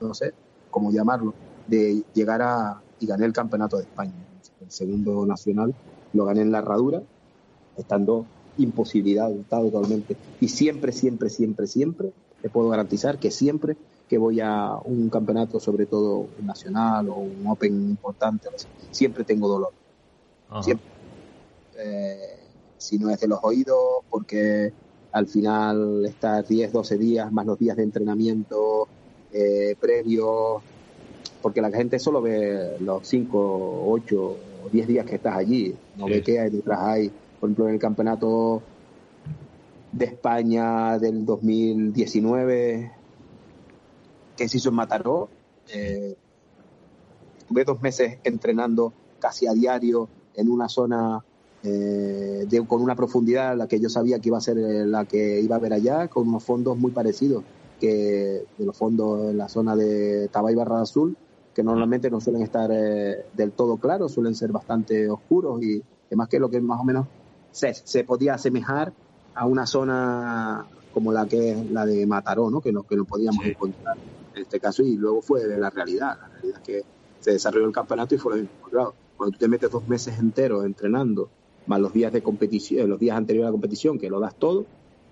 Speaker 3: no sé, como llamarlo, de llegar a y gané el campeonato de España. El segundo nacional lo gané en la herradura, estando imposibilidad totalmente. Y siempre, siempre, siempre, siempre, te puedo garantizar que siempre que voy a un campeonato, sobre todo un nacional o un Open importante, siempre tengo dolor. Siempre. Eh, si no es de los oídos, porque al final estar 10, 12 días más los días de entrenamiento eh, previos, porque la gente solo ve los 5, 8 o 10 días que estás allí, no ve que hay detrás hay, por ejemplo, en el campeonato de España del 2019 que se hizo en Mataró. Eh, estuve dos meses entrenando casi a diario en una zona eh, con una profundidad la que yo sabía que iba a ser la que iba a ver allá, con unos fondos muy parecidos que de los fondos en la zona de Tabay Barra Azul, que normalmente no suelen estar eh, del todo claros, suelen ser bastante oscuros y además que lo que más o menos se, se podía asemejar a una zona como la que es la de Mataró, ¿no? que, no, que podíamos encontrar en este caso y luego fue la realidad, la realidad es que se desarrolló el campeonato y fue lo mismo. Claro, cuando tú te metes dos meses enteros entrenando, más los días de competición, los días anteriores a la competición, que lo das todo,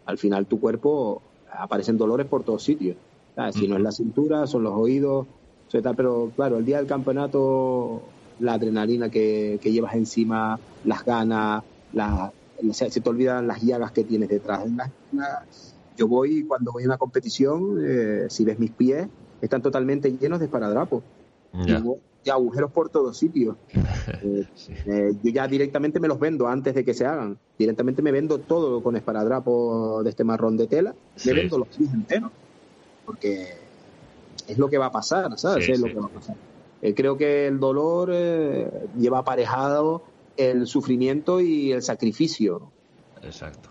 Speaker 3: al final tu cuerpo aparecen dolores por todos sitios. Si no es la cintura, son los oídos, pero claro, el día del campeonato, la adrenalina que, llevas encima, las ganas, la, se, te olvidan las llagas que tienes detrás. yo voy, cuando voy a una competición, eh, si ves mis pies, están totalmente llenos de esparadrapos. Y agujeros por todos sitios. Eh, eh, yo ya directamente me los vendo antes de que se hagan. Directamente me vendo todo con esparadrapo de este marrón de tela. Me vendo los pies enteros. Porque es lo que va a pasar, ¿sabes? es lo que va a pasar. Eh, creo que el dolor lleva aparejado el sufrimiento y el sacrificio.
Speaker 2: Exacto.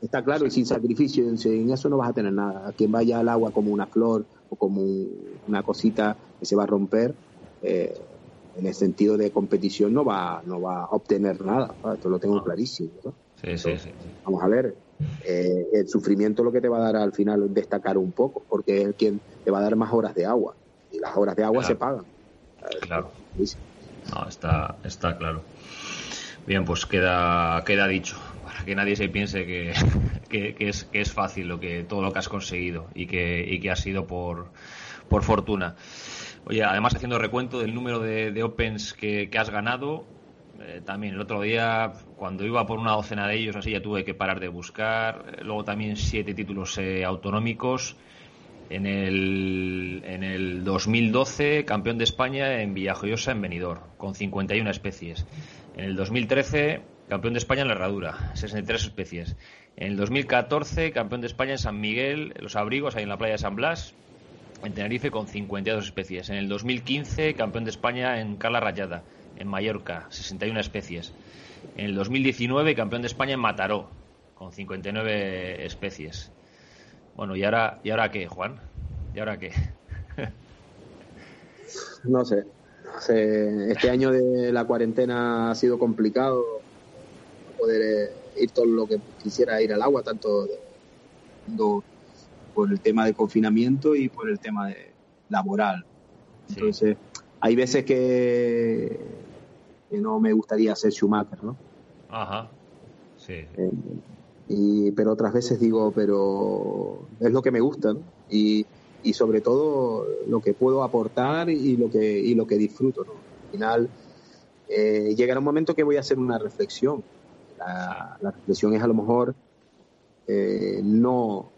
Speaker 3: Está claro, y sin sacrificio, en eso no vas a tener nada. quien vaya al agua como una flor o como una cosita que se va a romper, eh, en el sentido de competición no va, no va a obtener nada. Esto lo tengo clarísimo.
Speaker 2: Sí, sí, sí,
Speaker 3: Vamos a ver, eh, el sufrimiento lo que te va a dar al final destacar un poco, porque es quien te va a dar más horas de agua. Y las horas de agua se pagan.
Speaker 2: Claro. No, está, está claro. Bien, pues queda, queda dicho, para que nadie se piense que, es, que es fácil lo que, todo lo que has conseguido y que, y que ha sido por, por fortuna. Oye, además haciendo recuento del número de, Opens que, has ganado, eh, también el otro día, cuando iba por una docena de ellos, así ya tuve que parar de buscar. Eh, luego también siete títulos eh, autonómicos. En el, en el 2012, campeón de España en Villajoyosa, en Benidorm, con 51 especies. En el 2013, campeón de España en la Herradura, 63 especies. En el 2014, campeón de España en San Miguel, en los abrigos, ahí en la playa de San Blas, en Tenerife con 52 especies. En el 2015, campeón de España en Cala Rayada, en Mallorca, 61 especies. En el 2019, campeón de España en Mataró, con 59 especies. Bueno, ¿y ahora, ¿y ahora qué, Juan? ¿Y ahora qué?
Speaker 3: no sé. Este año de la cuarentena ha sido complicado poder eh, ir todo lo que quisiera ir al agua, tanto por el tema de confinamiento y por el tema de laboral. Entonces, hay veces que, que, no me gustaría ser Schumacher, ¿no?
Speaker 2: Ajá, sí.
Speaker 3: Eh, y, pero otras veces digo, pero es lo que me gusta, ¿no? Y, y sobre todo lo que puedo aportar y lo que, y lo que disfruto, ¿no? Al final, eh, llegará un momento que voy a hacer una reflexión. La, reflexión es a lo mejor eh, no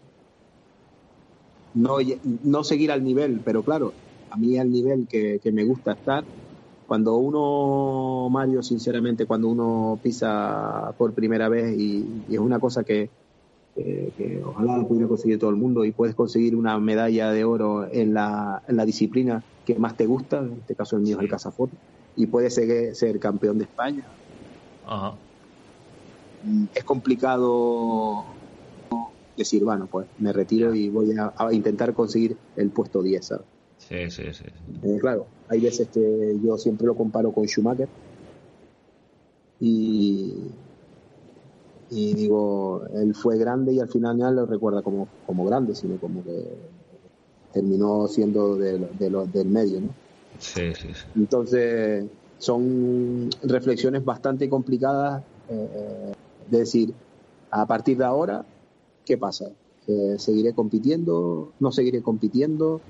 Speaker 3: no, no seguir al nivel, pero claro, a mí al nivel que, me gusta estar, cuando uno, Mario, sinceramente, cuando uno pisa por primera vez y, es una cosa que, ojalá pudiera conseguir todo el mundo y puedes conseguir una medalla de oro en la, en la disciplina que más te gusta, en este caso el mío es el cazafoto, y puedes ser, ser campeón de España. Es complicado decir, bueno, pues me retiro y voy a, intentar conseguir el puesto 10, ¿sabes?
Speaker 2: Sí, sí, sí.
Speaker 3: Eh, claro, hay veces que yo siempre lo comparo con Schumacher y, y digo, él fue grande y al final ya lo recuerda como, como grande, sino como que terminó siendo de, del medio, ¿no?
Speaker 2: Sí, sí, sí.
Speaker 3: Entonces, son reflexiones bastante complicadas eh, de decir, a partir de ahora ¿qué pasa? Eh, ¿Seguiré compitiendo? ¿No seguiré compitiendo?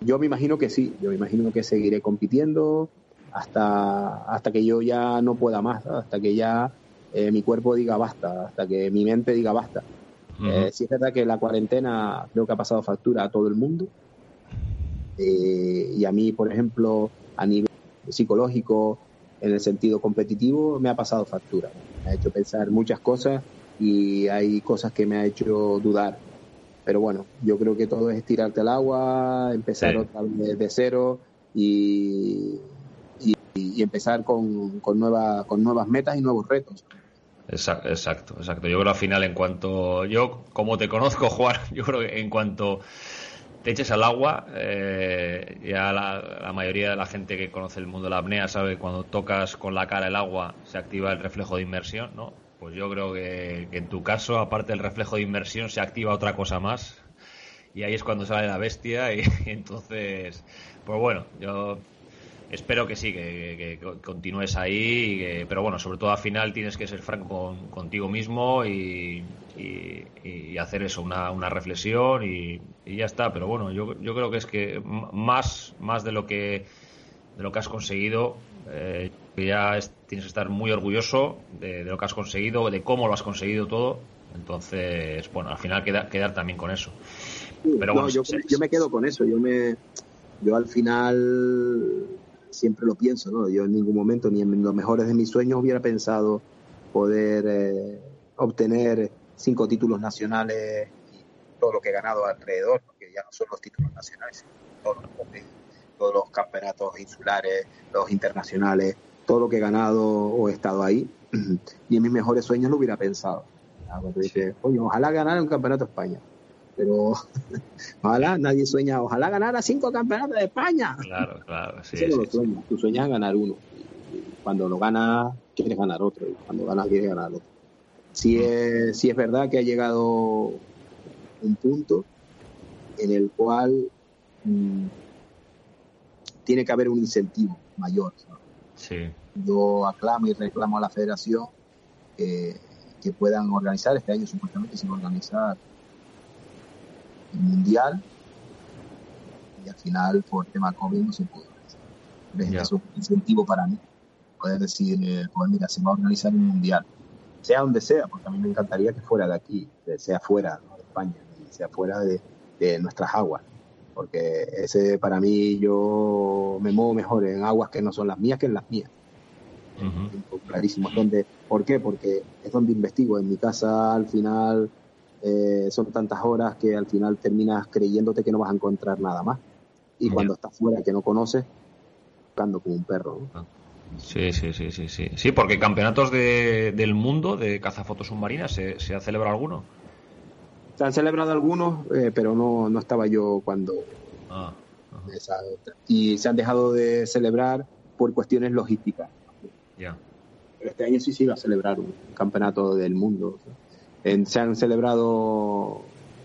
Speaker 3: Yo me imagino que sí, yo me imagino que seguiré compitiendo hasta, hasta que yo ya no pueda más, hasta que ya eh, mi cuerpo diga basta, hasta que mi mente diga basta. Eh, sí es verdad que la cuarentena creo que ha pasado factura a todo el mundo y a mí, por ejemplo, a nivel psicológico, en el sentido competitivo, me ha pasado factura. Me ha hecho pensar muchas cosas y hay cosas que me ha hecho dudar. Pero bueno, yo creo que todo es estirarte al agua, empezar otra vez de cero y, y, empezar con, con, nueva, con nuevas metas y nuevos retos.
Speaker 2: Exacto, exacto, exacto. Yo creo al final, en cuanto. Yo, como te conozco, Juan, yo creo que en cuanto te eches al agua, eh, ya la, la, mayoría de la gente que conoce el mundo de la apnea sabe que cuando tocas con la cara el agua se activa el reflejo de inmersión, ¿no? Pues yo creo que, en tu caso, aparte del reflejo de inversión, se activa otra cosa más. Y ahí es cuando sale la bestia. Y, entonces, pues bueno, yo espero que sí, que, continúes ahí. pero bueno, sobre todo al final tienes que ser franco contigo mismo y, hacer eso, una, una reflexión y, ya está. Pero bueno, yo, yo creo que es que más, más de lo que de lo que has conseguido, eh, ya tienes que estar muy orgulloso de, lo que has conseguido, de cómo lo has conseguido todo. Entonces, bueno, al final queda, quedar también con eso. Pero bueno,
Speaker 3: yo, me quedo con eso. Yo me, yo al final siempre lo pienso, ¿no? Yo en ningún momento, ni en los mejores de mis sueños, hubiera pensado poder eh, obtener cinco títulos nacionales y todo lo que he ganado alrededor, porque ya no son los títulos nacionales, todos todos los campeonatos insulares, los internacionales, todo lo que he ganado o he estado ahí, y en mis mejores sueños lo hubiera pensado. Cuando dije, oye, ojalá ganar un campeonato de España. pero ojalá nadie sueña, ojalá ganara cinco campeonatos de España.
Speaker 2: Claro, claro, sí.
Speaker 3: Eso no lo sueñas, tú sueñas ganar uno. cuando lo ganas, quieres ganar otro, y cuando ganas, quieres ganar otro. Si es, si es verdad que ha llegado un punto en el cual mm, tiene que haber un incentivo mayor.
Speaker 2: Sí.
Speaker 3: Yo aclamo y reclamo a la federación que, que puedan organizar, este año supuestamente se va a organizar el mundial y al final por tema COVID no se pudo organizar. Es un incentivo para mí poder decir, eh, pues mira, se va a organizar un mundial, sea donde sea, porque a mí me encantaría que fuera de aquí, sea fuera de España, sea fuera de, de nuestras aguas porque ese para mí yo me muevo mejor en aguas que no son las mías que en las mías. Clarísimo. Donde, ¿Por qué? Porque es donde investigo. En mi casa al final eh, son tantas horas que al final terminas creyéndote que no vas a encontrar nada más. Y cuando estás fuera que no conoces, buscando como un perro. Ah.
Speaker 2: Sí, sí, sí, sí, sí. Sí, porque campeonatos de, del mundo de cazafotos submarinas, ¿se, ¿se ha celebrado alguno?
Speaker 3: Se han celebrado algunos, eh, pero no, no estaba yo cuando... Ah, y se han dejado de celebrar por cuestiones logísticas.
Speaker 2: Ya.
Speaker 3: Pero este año sí se iba a celebrar un campeonato del mundo. se han celebrado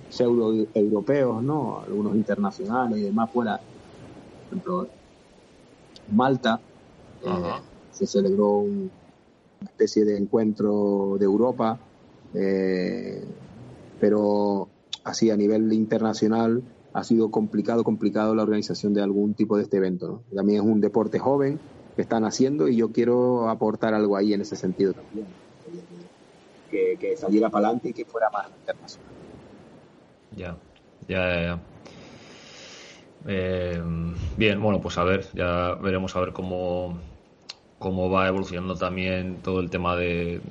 Speaker 3: pseudo europeos, ¿no? Algunos internacionales y demás fuera. Por ejemplo, Malta eh, se celebró una especie de encuentro de Europa. Eh, pero así a nivel internacional ha sido complicado, complicado la organización de algún tipo de este evento. También es un deporte joven que están haciendo y yo quiero aportar algo ahí en ese sentido también. Que, saliera para adelante y que fuera más internacional.
Speaker 2: Ya, ya, ya. Eh, bien, bueno, pues a ver, ya veremos a ver cómo, cómo va evolucionando también todo el tema de,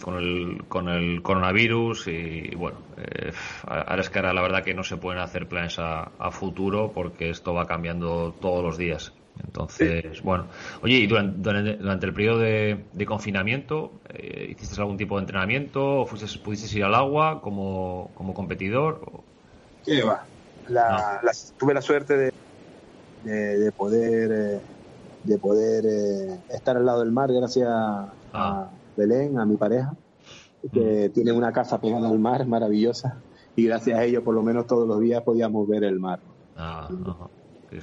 Speaker 2: con el, con el coronavirus y bueno, eh, ahora es que ahora la verdad que no se pueden hacer planes a, futuro porque esto va cambiando todos los días. Entonces, bueno, oye, ¿y durante, durante el periodo de, confinamiento eh, hiciste algún tipo de entrenamiento o fuiste, pudiste ir al agua como, como competidor?
Speaker 3: ¿Qué va? tuve la suerte de, de, poder, de poder eh, estar al lado del mar gracias a ah. Belén, a mi pareja, que mm. tiene una casa pegada al mar maravillosa y gracias a ello por lo menos todos los días podíamos ver el mar. Ah,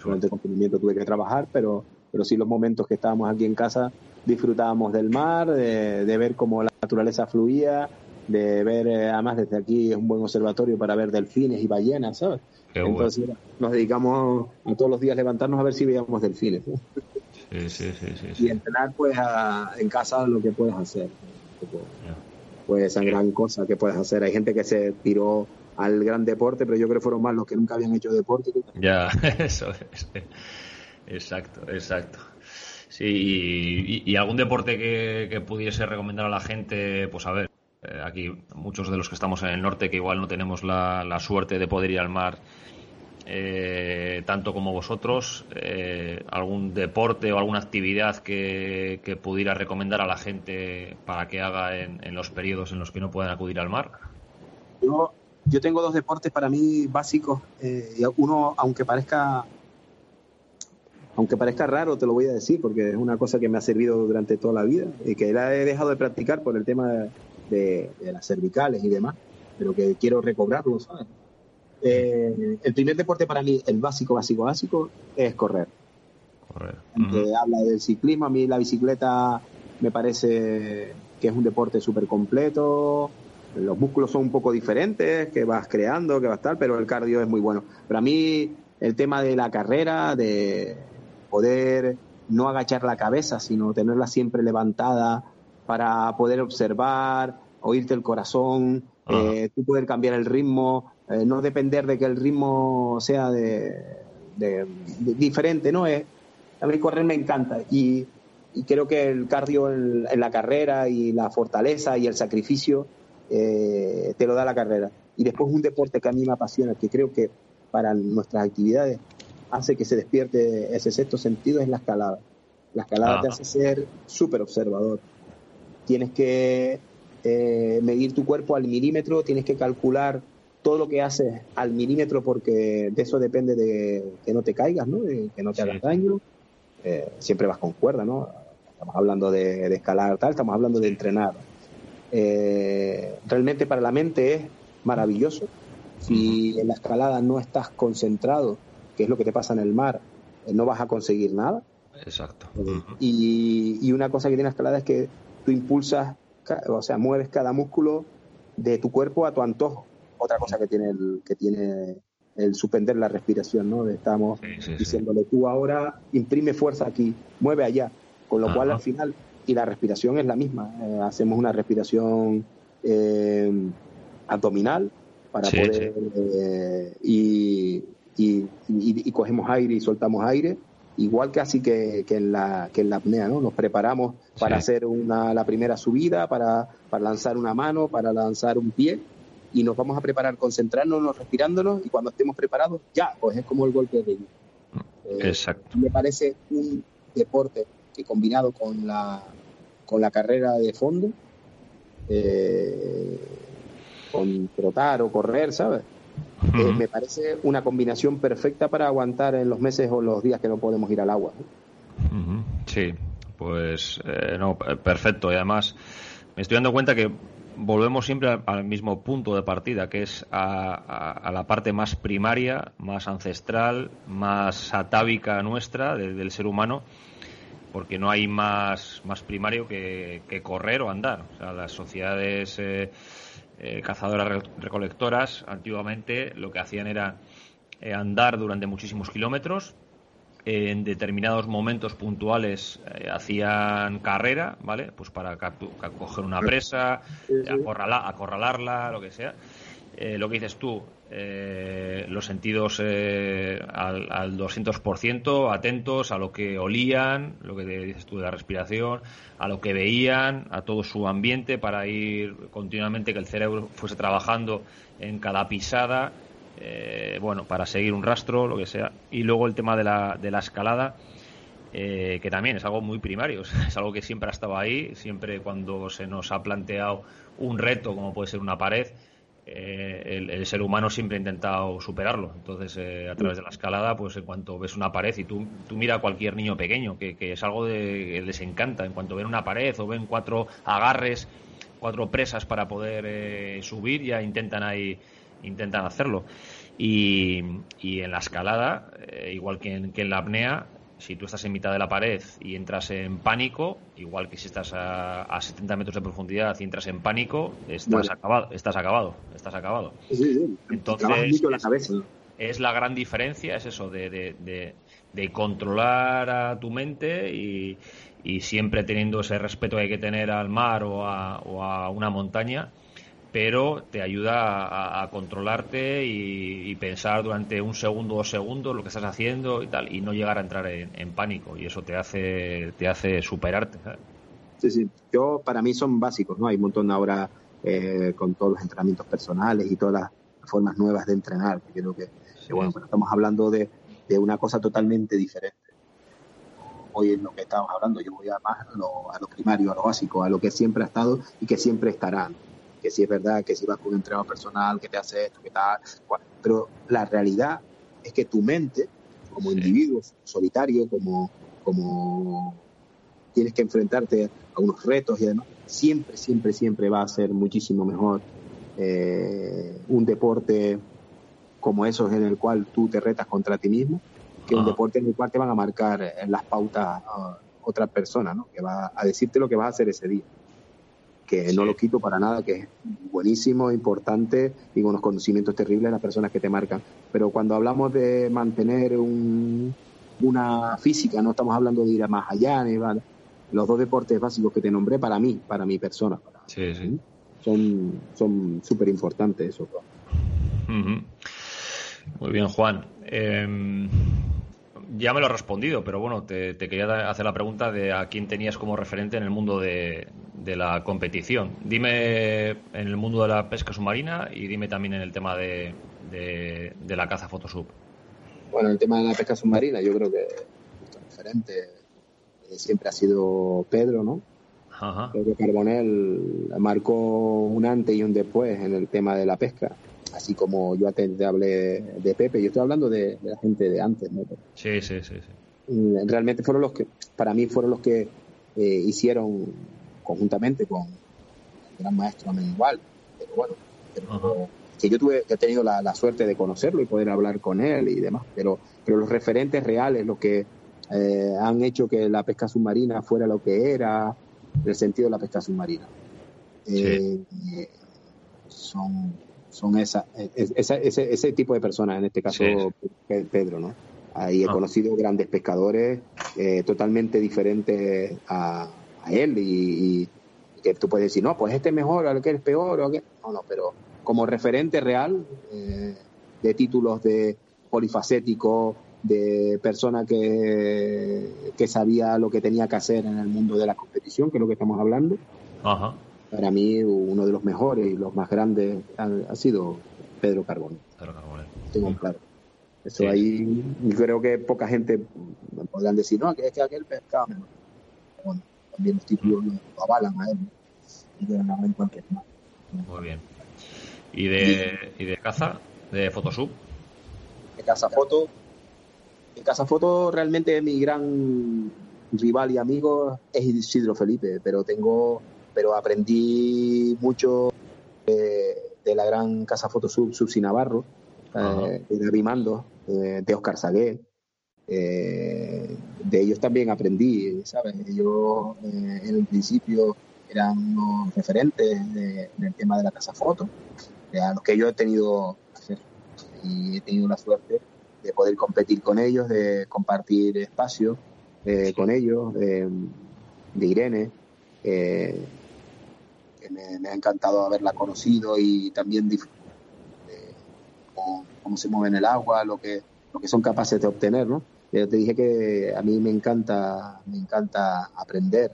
Speaker 3: Durante el confinamiento tuve que trabajar, pero, pero sí los momentos que estábamos aquí en casa disfrutábamos del mar, de, ver cómo la naturaleza fluía, de ver, eh, además desde aquí es un buen observatorio para ver delfines y ballenas, ¿sabes? Entonces nos dedicamos a todos los días levantarnos a ver si veíamos delfines.
Speaker 2: Sí, sí, sí,
Speaker 3: Y entrenar pues en casa lo que puedes hacer. Pues esa gran cosa que puedes hacer. Hay gente que se tiró al gran deporte, pero yo creo que fueron más los que nunca habían hecho deporte.
Speaker 2: Ya, eso es. Exacto, exacto. Sí, y, algún deporte que, pudiese recomendar a la gente, pues a ver, eh, aquí muchos de los que estamos en el norte que igual no tenemos la, la suerte de poder ir al mar eh, tanto como vosotros, eh, algún deporte o alguna actividad que, pudiera recomendar a la gente para que haga en, los periodos en los que no puedan acudir al mar?
Speaker 3: Yo, yo tengo dos deportes para mí básicos. Eh, uno, aunque parezca aunque parezca raro, te lo voy a decir, porque es una cosa que me ha servido durante toda la vida y que la he dejado de practicar por el tema de, de las cervicales y demás, pero que quiero recobrarlo, ¿sabes? Eh, el primer deporte para mí, el básico, básico, básico, es correr.
Speaker 2: Correr.
Speaker 3: Habla del ciclismo, a mí la bicicleta me parece que es un deporte súper completo. Los músculos son un poco diferentes, que vas creando, que vas tal, pero el cardio es muy bueno. Pero a mí el tema de la carrera, de poder no agachar la cabeza, sino tenerla siempre levantada para poder observar, oírte el corazón, eh, tú poder cambiar el ritmo, eh, no depender de que el ritmo sea de, diferente, ¿no? Es, a mí correr me encanta y, creo que el cardio en, la carrera y la fortaleza y el sacrificio eh, te lo da la carrera. Y después un deporte que a mí me apasiona, que creo que para nuestras actividades hace que se despierte ese sexto sentido, es la escalada. La escalada te hace ser súper observador. Tienes que eh, medir tu cuerpo al milímetro, tienes que calcular todo lo que haces al milímetro porque de eso depende de que no te caigas, ¿no? De que no te hagas daño. Eh, siempre vas con cuerda, ¿no? Estamos hablando de, escalar, tal, estamos hablando de entrenar. Eh, realmente para la mente es maravilloso. Si en la escalada no estás concentrado, que es lo que te pasa en el mar, eh, no vas a conseguir nada.
Speaker 2: Exacto.
Speaker 3: Y, y, una cosa que tiene la escalada es que tú impulsas, o sea, mueves cada músculo de tu cuerpo a tu antojo. Otra cosa que tiene el, que tiene el suspender la respiración, ¿no? Estamos diciéndole tú ahora imprime fuerza aquí, mueve allá, con lo cual al final, y la respiración es la misma, eh, hacemos una respiración eh, abdominal para poder, eh, y, y, cogemos aire y soltamos aire, igual casi que, que, en, la, que en la apnea, ¿no? Nos preparamos para hacer una, la primera subida, para, para lanzar una mano, para lanzar un pie, y nos vamos a preparar concentrándonos, respirándonos y cuando estemos preparados, ya, pues es como el golpe de
Speaker 2: eh, Exacto.
Speaker 3: Me parece un deporte que combinado con la, con la carrera de fondo, eh, con trotar o correr, ¿sabes? Eh, me parece una combinación perfecta para aguantar en los meses o los días que no podemos ir al agua.
Speaker 2: Sí, pues no, perfecto. Y además me estoy dando cuenta que volvemos siempre al, mismo punto de partida, que es a, la parte más primaria, más ancestral, más atávica nuestra del ser humano, porque no hay más, más primario que, correr o andar. O sea, las sociedades eh, eh, cazadoras recolectoras antiguamente lo que hacían era eh, andar durante muchísimos kilómetros en determinados momentos puntuales eh, hacían carrera, ¿vale? Pues para coger una presa, acorralarla, lo que sea. Eh, lo que dices tú, eh, los sentidos al, al 200%, atentos a lo que olían, lo que dices tú de la respiración, a lo que veían, a todo su ambiente para ir continuamente que el cerebro fuese trabajando en cada pisada eh, bueno, para seguir un rastro, lo que sea. Y luego el tema de la, de la escalada, eh, que también es algo muy primario, es algo que siempre ha estado ahí, siempre cuando se nos ha planteado un reto, como puede ser una pared, eh, el, ser humano siempre ha intentado superarlo. Entonces, a través de la escalada, pues en cuanto ves una pared y tú, tú mira a cualquier niño pequeño, que, es algo de, que les encanta, en cuanto ven una pared o ven cuatro agarres, cuatro presas para poder subir, ya intentan ahí intentan hacerlo. Y, en la escalada, eh, igual que en, que en la apnea, si tú estás en mitad de la pared y entras en pánico, igual que si estás a, a 70 metros de profundidad y entras en pánico, estás acabado, estás acabado, estás acabado. Entonces, es la gran diferencia, es eso, de, de, controlar a tu mente y, y, siempre teniendo ese respeto que hay que tener al mar o o a una montaña pero te ayuda a, controlarte y, pensar durante un segundo o dos segundos lo que estás haciendo y tal, y no llegar a entrar en, pánico, y eso te hace, te hace superarte.
Speaker 3: Sí, sí, yo para mí son básicos, ¿no? Hay un montón ahora eh, con todos los entrenamientos personales y todas las formas nuevas de entrenar, que creo que, bueno, pero estamos hablando de, una cosa totalmente diferente. Hoy en lo que estamos hablando, yo voy a más a lo, a lo primario, a lo básico, a lo que siempre ha estado y que siempre estará que si es verdad, que si vas con un entrenador personal, que te hace esto, que tal, pero la realidad es que tu mente, como individuo solitario, como, como tienes que enfrentarte a unos retos y demás, siempre, siempre, siempre va a ser muchísimo mejor eh, un deporte como esos en el cual tú te retas contra ti mismo, que un deporte en el cual te van a marcar las pautas otra persona, ¿no? que va a decirte lo que vas a hacer ese día que no lo quito para nada, que es buenísimo, importante y con unos conocimientos terribles las personas que te marcan. Pero cuando hablamos de mantener una física, no estamos hablando de ir a más allá, ni los dos deportes básicos que te nombré para mí, para mi persona.
Speaker 2: sí, sí.
Speaker 3: Son son súper importantes esos dos.
Speaker 2: Muy bien, Juan. Em, ya me lo has respondido, pero bueno, te, quería hacer la pregunta de a quién tenías como referente en el mundo de, la competición. Dime en el mundo de la pesca submarina y dime también en el tema de, de, la caza fotosub.
Speaker 3: Bueno, el tema de la pesca submarina, yo creo que el referente eh, siempre ha sido Pedro, ¿no? Ajá. Pedro Carbonell marcó un antes y un después en el tema de la pesca. Así como yo te hablé de Pepe, yo estoy hablando de, la gente de antes, ¿no?
Speaker 2: Sí, sí, sí,
Speaker 3: mm, Realmente fueron los que, para mí fueron los que eh, hicieron conjuntamente con el gran maestro igual, pero bueno, que yo tuve, he tenido la, suerte de conocerlo y poder hablar con él y demás, pero, pero los referentes reales, los que eh, han hecho que la pesca submarina fuera lo que era, el sentido de la pesca submarina. Eh, son son esa, ese, ese, tipo de personas, en este caso Pedro, ¿no? Ahí he ah. conocido grandes pescadores eh, totalmente diferentes a, él y, que tú puedes decir, no, pues este es mejor, aquel es peor, o no, no, pero como referente real eh, de títulos de polifacético, de persona que, que sabía lo que tenía que hacer en el mundo de la competición, que es lo que estamos hablando. Ajá para mí uno de los mejores y los más grandes ha, sido Pedro Carbone. Pedro Carbone. Tengo claro. Eso ahí creo que poca gente podrán decir, no, que es que aquel pescaba Bueno, también los títulos lo avalan a él y de en cualquier
Speaker 2: Muy bien. ¿Y de, ¿Y de caza? ¿De Photosub?
Speaker 3: De caza foto. De caza foto realmente mi gran rival y amigo es Isidro Felipe, pero tengo pero aprendí mucho de, la gran Casa Foto Sub, Subsi Navarro, eh, de David Mando, eh, de Oscar Sagué. Eh, de ellos también aprendí, ¿sabes? Ellos en el principio eran unos referentes del tema de la casa foto, a los que yo he tenido y he tenido la suerte de poder competir con ellos, de compartir espacio con ellos, de Irene, me, ha encantado haberla conocido y también de cómo, se mueve en el agua, lo que, lo que son capaces de obtener, ¿no? Yo te dije que a mí me encanta, me encanta aprender.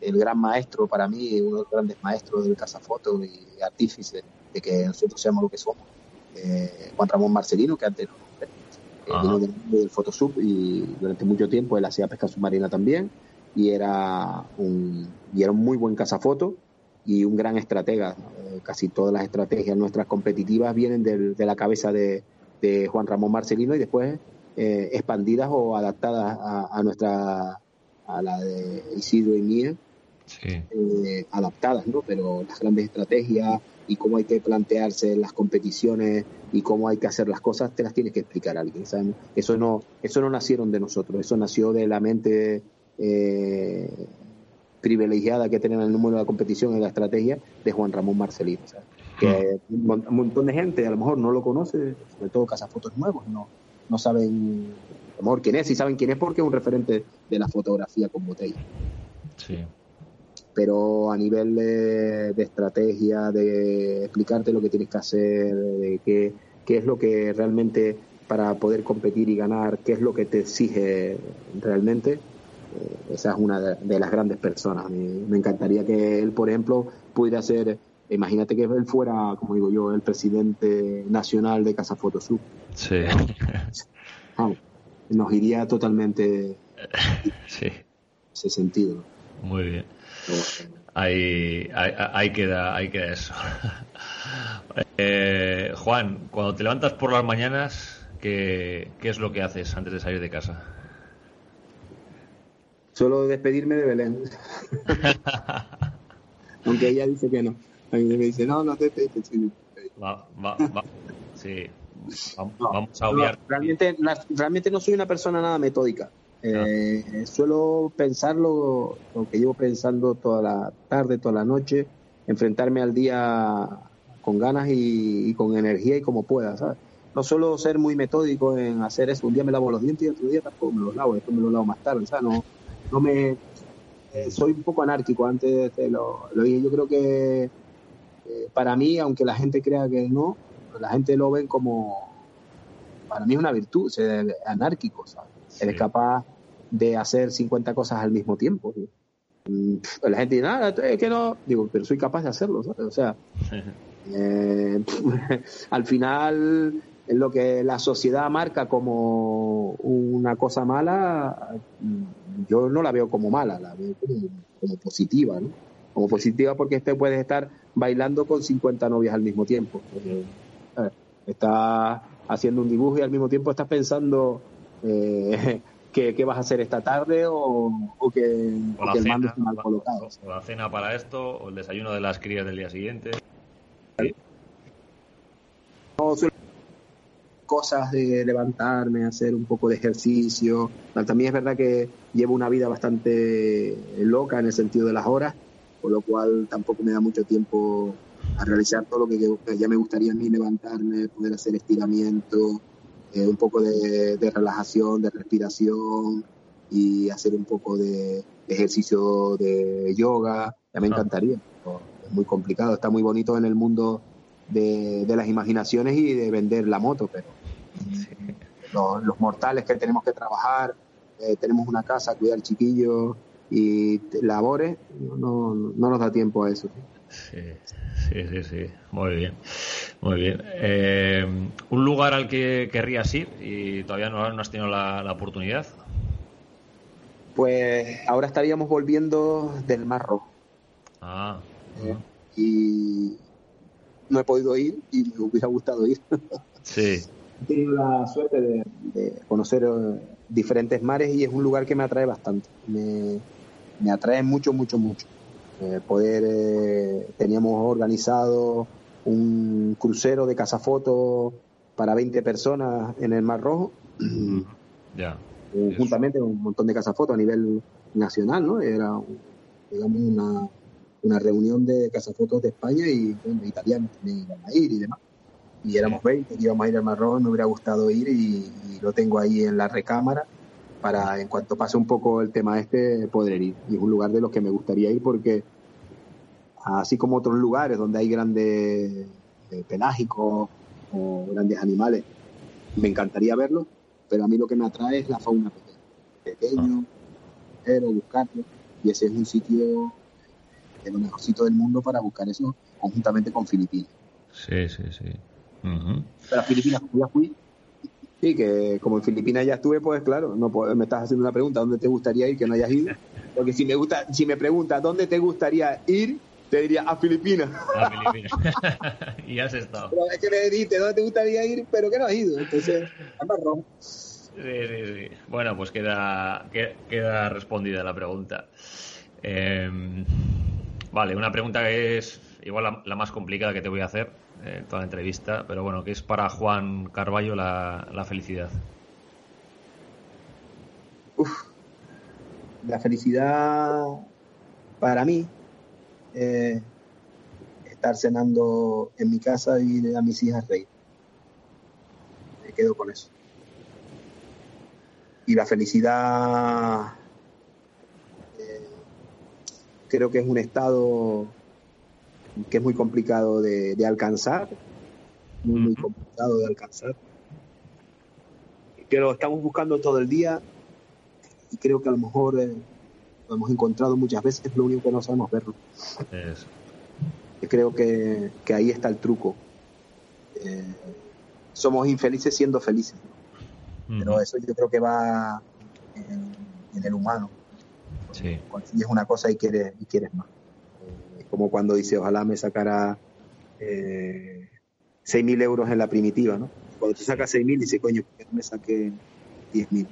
Speaker 3: El gran maestro para mí, uno de los grandes maestros del cazafoto y artífice de que nosotros seamos lo que somos, eh, Juan Ramón Marcelino, que antes vino del, del Photosub y durante mucho tiempo él hacía pesca submarina también y era un, y era un muy buen cazafoto y un gran estratega. Eh, casi todas las estrategias nuestras competitivas vienen de la cabeza de, Juan Ramón Marcelino y después eh, expandidas o adaptadas a, nuestra, a la de Isidro y mía, eh, adaptadas, ¿no? Pero las grandes estrategias y cómo hay que plantearse las competiciones y cómo hay que hacer las cosas, te las tienes que explicar a alguien. Eso no, eso no nacieron de nosotros, eso nació de la mente privilegiada que tienen el número de la competición y la estrategia de Juan Ramón Marcelino. Que hmm. un montón de gente a lo mejor no lo conoce, sobre todo cazafotos nuevos, no, no saben a lo mejor quién es, y saben quién es porque es un referente de la fotografía con botella. Sí. Pero a nivel de, estrategia, de explicarte lo que tienes que hacer, de qué, qué es lo que realmente para poder competir y ganar, qué es lo que te exige realmente, eh, esa es una de, las grandes personas. Me, encantaría que él, por ejemplo, pudiera ser, imagínate que él fuera, como digo yo, el presidente nacional de Casa Fotosub. Sí. nos iría totalmente sí. ese sentido.
Speaker 2: Muy bien. Ahí, ahí, queda, ahí queda eso. Eh, Juan, cuando te levantas por las mañanas, ¿qué, ¿qué es lo que haces antes de salir de casa?
Speaker 3: Solo despedirme de Belén. Aunque ella dice que no. A mí me dice, no, no te despedes. Va, va, va. Sí. Vamos, a obviar. realmente, realmente no soy una persona nada metódica. Eh, suelo pensarlo, lo que llevo pensando toda la tarde, toda la noche, enfrentarme al día con ganas y, con energía y como pueda, ¿sabes? No suelo ser muy metódico en hacer eso. Un día me lavo los dientes y otro día tampoco me los lavo, después me los lavo más tarde, ¿sabes? No, no me eh, soy un poco anárquico antes de lo, lo dije yo creo que eh, para mí aunque la gente crea que no la gente lo ven como para mí es una virtud ser anárquico ¿sabes? eres capaz de hacer 50 cosas al mismo tiempo mm, la gente dice nada es que no digo pero soy capaz de hacerlo ¿sabes? o sea eh, al final lo que la sociedad marca como una cosa mala, yo no la veo como mala, la veo como, positiva, ¿no? Como positiva porque este puedes estar bailando con 50 novias al mismo tiempo. estás haciendo un dibujo y al mismo tiempo estás pensando eh, qué, vas a hacer esta tarde o, que,
Speaker 2: el mando esté mal colocado. O la cena para esto, o el desayuno de las crías del día siguiente.
Speaker 3: Cosas de levantarme, hacer un poco de ejercicio. También es verdad que llevo una vida bastante loca en el sentido de las horas, por lo cual tampoco me da mucho tiempo a realizar todo lo que ya me gustaría a mí levantarme, poder hacer estiramiento, eh, un poco de, relajación, de respiración y hacer un poco de, ejercicio de yoga. Ya me encantaría. Es muy complicado, está muy bonito en el mundo de, las imaginaciones y de vender la moto, pero los, mortales que tenemos que trabajar, eh, tenemos una casa, cuidar chiquillos y labores, no, no, nos da tiempo a eso.
Speaker 2: Sí, sí, sí, muy bien, muy bien. Eh, ¿Un lugar al que querrías ir y todavía no, has tenido la, oportunidad?
Speaker 3: Pues ahora estaríamos volviendo del Mar Rojo.
Speaker 2: Ah.
Speaker 3: Eh, y no he podido ir y me hubiera gustado ir.
Speaker 2: Sí.
Speaker 3: He tenido la suerte de, conocer eh, diferentes mares y es un lugar que me atrae bastante. Me, me atrae mucho, mucho, mucho. Eh, poder, eh, teníamos organizado un crucero de cazafotos para 20 personas en el Mar Rojo.
Speaker 2: Ya.
Speaker 3: Juntamente un montón de cazafotos a nivel nacional, ¿no? Era, digamos, una, una reunión de cazafotos de España y bueno, italianos también iban a ir y demás y éramos 20 que íbamos a ir al Mar me hubiera gustado ir y, lo tengo ahí en la recámara para en cuanto pase un poco el tema este poder ir. Y es un lugar de los que me gustaría ir porque así como otros lugares donde hay grandes eh, pelágicos o grandes animales, me encantaría verlos, pero a mí lo que me atrae es la fauna pequeña, pequeño, pero buscarlo y ese es un sitio de lo mejorcito del mundo para buscar eso conjuntamente con Filipinas.
Speaker 2: Sí, sí, sí.
Speaker 3: Pero Filipinas, ya fui. Sí, que como en Filipinas ya estuve, pues claro, no me estás haciendo una pregunta, ¿dónde te gustaría ir que no hayas ido? Porque si me gusta, si me preguntas dónde te gustaría ir, te diría a Filipinas.
Speaker 2: A Filipinas. y has estado.
Speaker 3: Pero es que me dijiste dónde te gustaría ir, pero que no has ido. Entonces, marrón.
Speaker 2: Sí, sí, sí. Bueno, pues queda, queda respondida la pregunta. Em, vale, una pregunta que es igual la más complicada que te voy a hacer eh, toda la entrevista, pero bueno, que es para Juan Carballo la, la felicidad?
Speaker 3: la felicidad para mí, eh, estar cenando en mi casa y a mis hijas reír. Me quedo con eso. Y la felicidad eh, creo que es un estado que es muy complicado de, alcanzar, muy, complicado de alcanzar, que lo estamos buscando todo el día y creo que a lo mejor eh, lo hemos encontrado muchas veces, lo único que no sabemos verlo. Creo que, ahí está el truco. Eh, somos infelices siendo felices, pero eso yo creo que va en, el humano. Sí. es una cosa y quieres, y quieres más como cuando dice, ojalá me sacara eh, 6.000 euros en la primitiva, ¿no? Cuando tú sacas 6.000, dice, coño, ¿por qué no me saqué 10.000?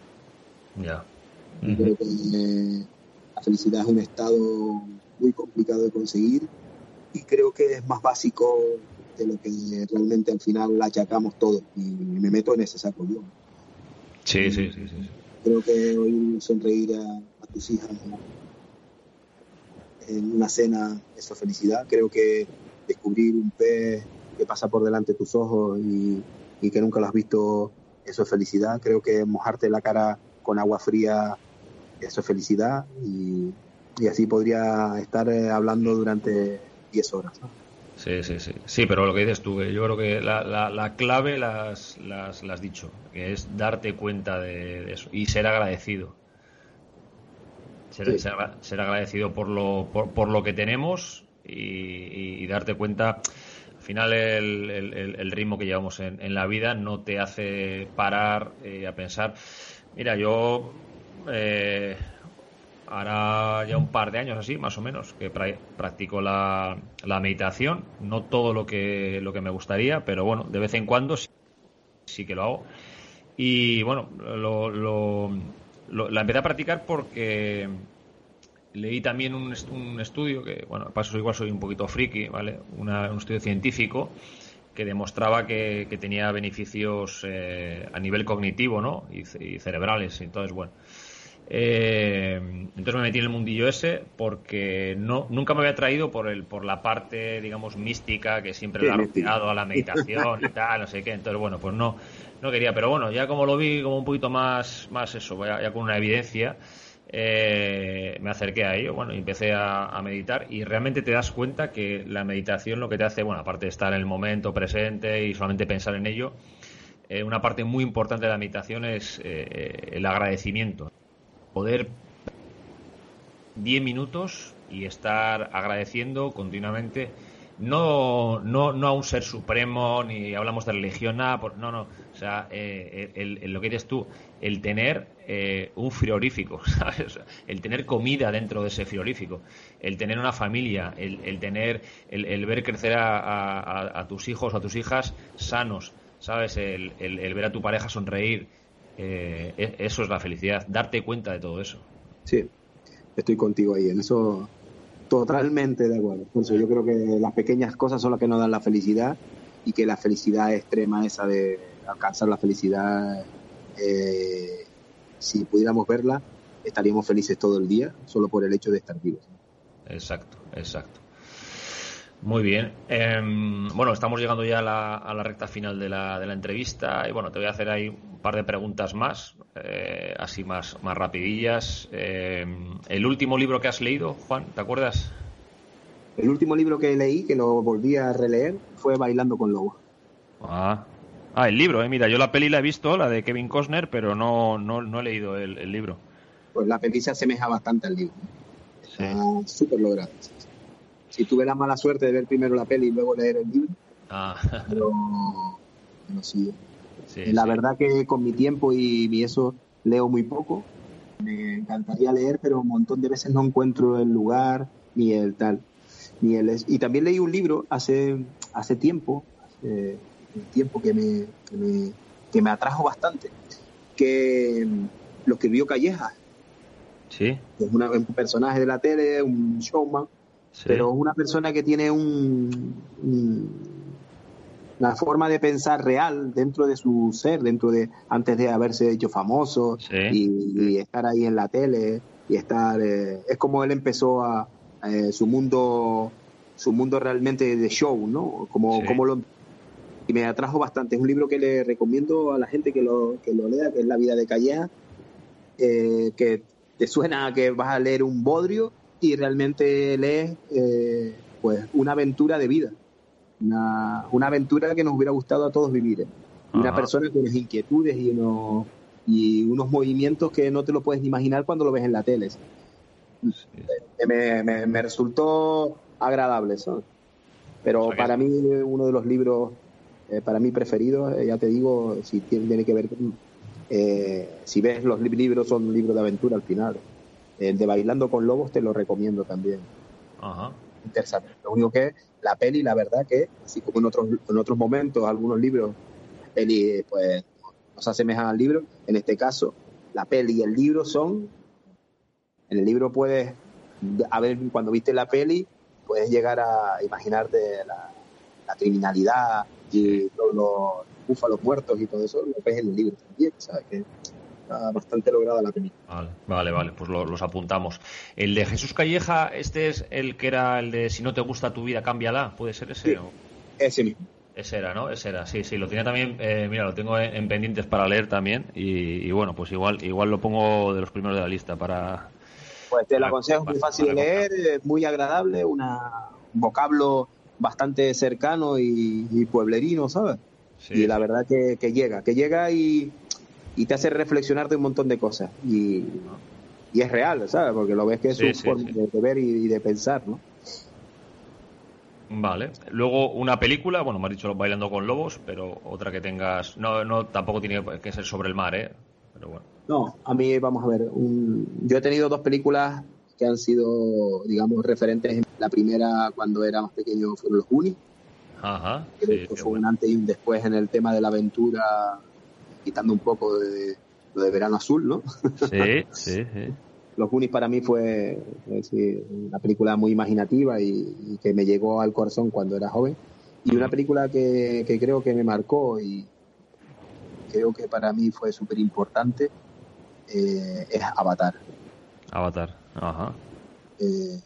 Speaker 2: Ya.
Speaker 3: Creo que eh, la felicidad es un estado muy complicado de conseguir y creo que es más básico de lo que realmente al final la achacamos todo y me meto en ese saco yo.
Speaker 2: Sí, sí, sí, sí.
Speaker 3: Creo que hoy sonreír a, a tus hijas en una cena, eso es felicidad. Creo que descubrir un pez que pasa por delante de tus ojos y, que nunca lo has visto, eso es felicidad. Creo que mojarte la cara con agua fría, eso es felicidad. Y, así podría estar eh, hablando durante 10 horas.
Speaker 2: Sí, sí, sí. Sí, pero lo que dices tú, yo creo que la, la, clave las, las, has dicho, que es darte cuenta de eso y ser agradecido ser, agradecido por lo, por, lo que tenemos y, darte cuenta. Al final, el, ritmo que llevamos en, la vida no te hace parar eh, a pensar. Mira, yo. Eh, hará ya un par de años así, más o menos, que practico la, la, meditación. No todo lo que, lo que me gustaría, pero bueno, de vez en cuando sí, que lo hago. Y bueno, lo, lo, la empecé a practicar porque leí también un, un, estudio, que bueno, paso igual soy un poquito friki, ¿vale? un estudio científico que demostraba que, que tenía beneficios eh, a nivel cognitivo, ¿no? Y, y cerebrales. Entonces, bueno, eh, entonces me metí en el mundillo ese porque no nunca me había traído por el por la parte digamos mística que siempre le ha rodeado a la meditación y tal no sé qué entonces bueno pues no no quería pero bueno ya como lo vi como un poquito más más eso ya, con una evidencia eh, me acerqué a ello bueno y empecé a, meditar y realmente te das cuenta que la meditación lo que te hace bueno aparte de estar en el momento presente y solamente pensar en ello eh, una parte muy importante de la meditación es el agradecimiento. Poder 10 minutos y estar agradeciendo continuamente no, no, no a un ser supremo, ni hablamos de religión, nada, no, no, o sea, eh, el, lo que eres tú, el tener eh, un frigorífico, ¿sabes? El tener comida dentro de ese frigorífico, el tener una familia, el, tener, el, ver crecer a, tus hijos o a tus hijas sanos, ¿sabes? El, ver a tu pareja sonreír, eh, e-, eso es la felicidad, darte cuenta de todo eso.
Speaker 3: Sí, estoy contigo ahí, en eso totalmente de acuerdo. Por yo creo que las pequeñas cosas son las que nos dan la felicidad y que la felicidad extrema esa de alcanzar la felicidad, eh, si pudiéramos verla, estaríamos felices todo el día, solo por el hecho de estar vivos.
Speaker 2: Exacto, exacto. Muy bien. Em, bueno, estamos llegando ya a la, recta final de la, de la, entrevista y bueno, te voy a hacer ahí un par de preguntas más, eh, así más, más rapidillas. Em, el último libro que has leído, Juan, ¿te acuerdas?
Speaker 3: El último libro que leí, que lo volví a releer, fue Bailando con Lobos.
Speaker 2: Ah, ah el libro, eh. mira, yo la peli la he visto, la de Kevin Costner, pero no, no, no he leído el, libro.
Speaker 3: Pues la peli se asemeja bastante al libro. súper logrado si tuve la mala suerte de ver primero la peli y luego leer el libro. Ah. Pero, sí. la verdad que con mi tiempo y, eso leo muy poco. Me encantaría leer, pero un montón de veces no encuentro el lugar ni el tal. Ni el y también leí un libro hace, hace tiempo, hace tiempo que me, que me, atrajo bastante, que lo escribió Calleja.
Speaker 2: Sí.
Speaker 3: Es un personaje de la tele, un showman, pero una persona que tiene un, una forma de pensar real dentro de su ser, dentro de antes de haberse hecho famoso y, estar ahí en la tele y estar eh, es como él empezó a eh, su mundo su mundo realmente de show, ¿no? Como, como lo y me atrajo bastante. Es un libro que le recomiendo a la gente que lo, que lo lea, que es La vida de Calleja, eh, que te suena a que vas a leer un bodrio, y realmente lees eh, pues una aventura de vida, una, una, aventura que nos hubiera gustado a todos vivir. ¿eh? Una persona con unas inquietudes y unos, y unos movimientos que no te lo puedes imaginar cuando lo ves en la tele. Me, me, resultó agradable eso. Pero para mí uno de los libros, eh, para mí preferidos, ya te digo, si tiene, tiene que ver, si ves los libros son libros de aventura al final. El de Bailando con Lobos te lo recomiendo también.
Speaker 2: Ajá.
Speaker 3: Interesante. Lo único que la peli, la verdad que, así como en otros, en otros momentos, algunos libros, peli pues nos asemejan al libro, en este caso, la peli y el libro son, en el libro puedes, a ver, cuando viste la peli, puedes llegar a imaginarte la, criminalidad y los, búfalos muertos y todo eso, lo ves en el libro también, ¿sabes? Que bastante lograda la película.
Speaker 2: Vale, vale, pues los apuntamos. El de Jesús Calleja, este es el que era el de si no te gusta tu vida, cámbiala, ¿puede ser ese?
Speaker 3: Ese mismo.
Speaker 2: Ese era, ¿no? Ese era, sí, sí, lo tenía también, eh, mira, lo tengo en, pendientes para leer también y, bueno, pues igual igual lo pongo de los primeros de la lista para...
Speaker 3: Pues te lo aconsejo, es muy fácil de leer, muy agradable, una, un vocablo bastante cercano y, pueblerino, ¿sabes? y la verdad que, que llega, que llega y, y te hace reflexionar de un montón de cosas. Y, y es real, ¿sabes? Porque lo ves que es su forma de, ver y, de pensar, ¿no?
Speaker 2: Vale. Luego una película, bueno, me has dicho Bailando con Lobos, pero otra que tengas. No, no tampoco tiene que ser sobre el mar, ¿eh? pero bueno.
Speaker 3: No, a mí, vamos a ver, yo he tenido dos películas que han sido, digamos, referentes. La primera, cuando era más pequeño, fueron los Unis.
Speaker 2: Ajá.
Speaker 3: que fue un antes y un después en el tema de la aventura, quitando un poco de lo de Verano Azul, ¿no?
Speaker 2: Sí, sí, sí.
Speaker 3: Los Unis para mí fue una película muy imaginativa y, que me llegó al corazón cuando era joven. Y una película que, creo que me marcó y creo que para mí fue súper importante eh, es Avatar.
Speaker 2: Avatar, ajá.
Speaker 3: Eh,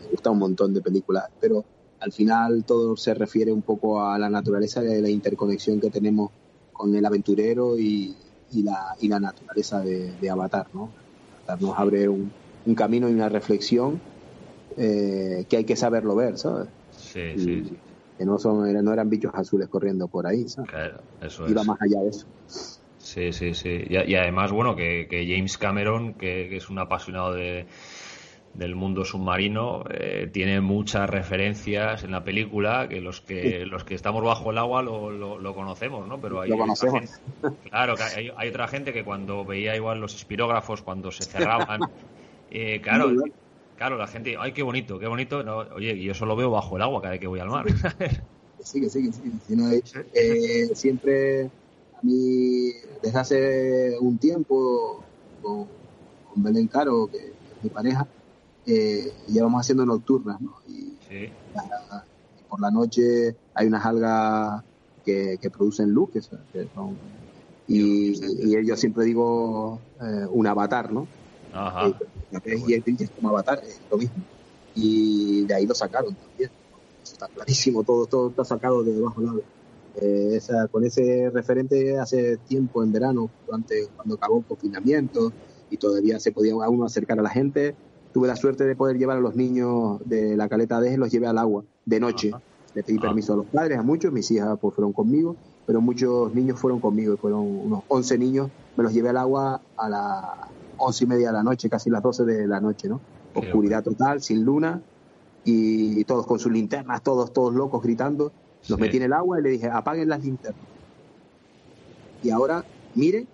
Speaker 3: me gusta un montón de películas, pero al final todo se refiere un poco a la naturaleza de la interconexión que tenemos con el aventurero y, la, y la naturaleza de, Avatar, ¿no? Avatar nos abre un, camino y una reflexión eh, que hay que saberlo ver, ¿sabes?
Speaker 2: Sí, sí,
Speaker 3: Que no, son, no eran bichos azules corriendo por ahí, ¿sabes?
Speaker 2: Claro, eso
Speaker 3: Iba más allá de eso.
Speaker 2: Sí, sí, sí. Y, además, bueno, que, James Cameron, que, es un apasionado de, del mundo submarino, eh, tiene muchas referencias en la película que los que los que estamos bajo el agua lo, lo, conocemos, ¿no? Pero hay, claro, hay, hay, otra gente que cuando veía igual los espirógrafos cuando se cerraban, eh, claro, claro, la gente, ay, qué bonito, qué bonito. No, oye, yo eso lo veo bajo el agua cada vez que voy al mar.
Speaker 3: Sí, que sí, sí. Eh, siempre a mí, desde hace un tiempo, con, Belén Caro, que es mi pareja, eh, llevamos haciendo nocturnas, ¿no? Y, por la noche hay unas algas que, producen luz, que son, y, yo siempre digo eh, un avatar, ¿no?
Speaker 2: Ajá.
Speaker 3: Eh, y es como avatar, es lo mismo. Y de ahí lo sacaron también. está clarísimo, todo, todo está sacado de debajo del agua. Eh, con ese referente hace tiempo en verano, durante, cuando acabó el confinamiento y todavía se podía uno acercar a la gente, tuve la suerte de poder llevar a los niños de la caleta de los llevé al agua de noche. Le pedí permiso a los padres, a muchos, mis hijas pues, fueron conmigo, pero muchos niños fueron conmigo, fueron unos 11 niños, me los llevé al agua a las once y media de la noche, casi las 12 de la noche, ¿no? Oscuridad total, sin luna, y todos con sus linternas, todos, todos locos gritando los metí en el agua y le dije, apaguen las linternas. Y ahora, mire,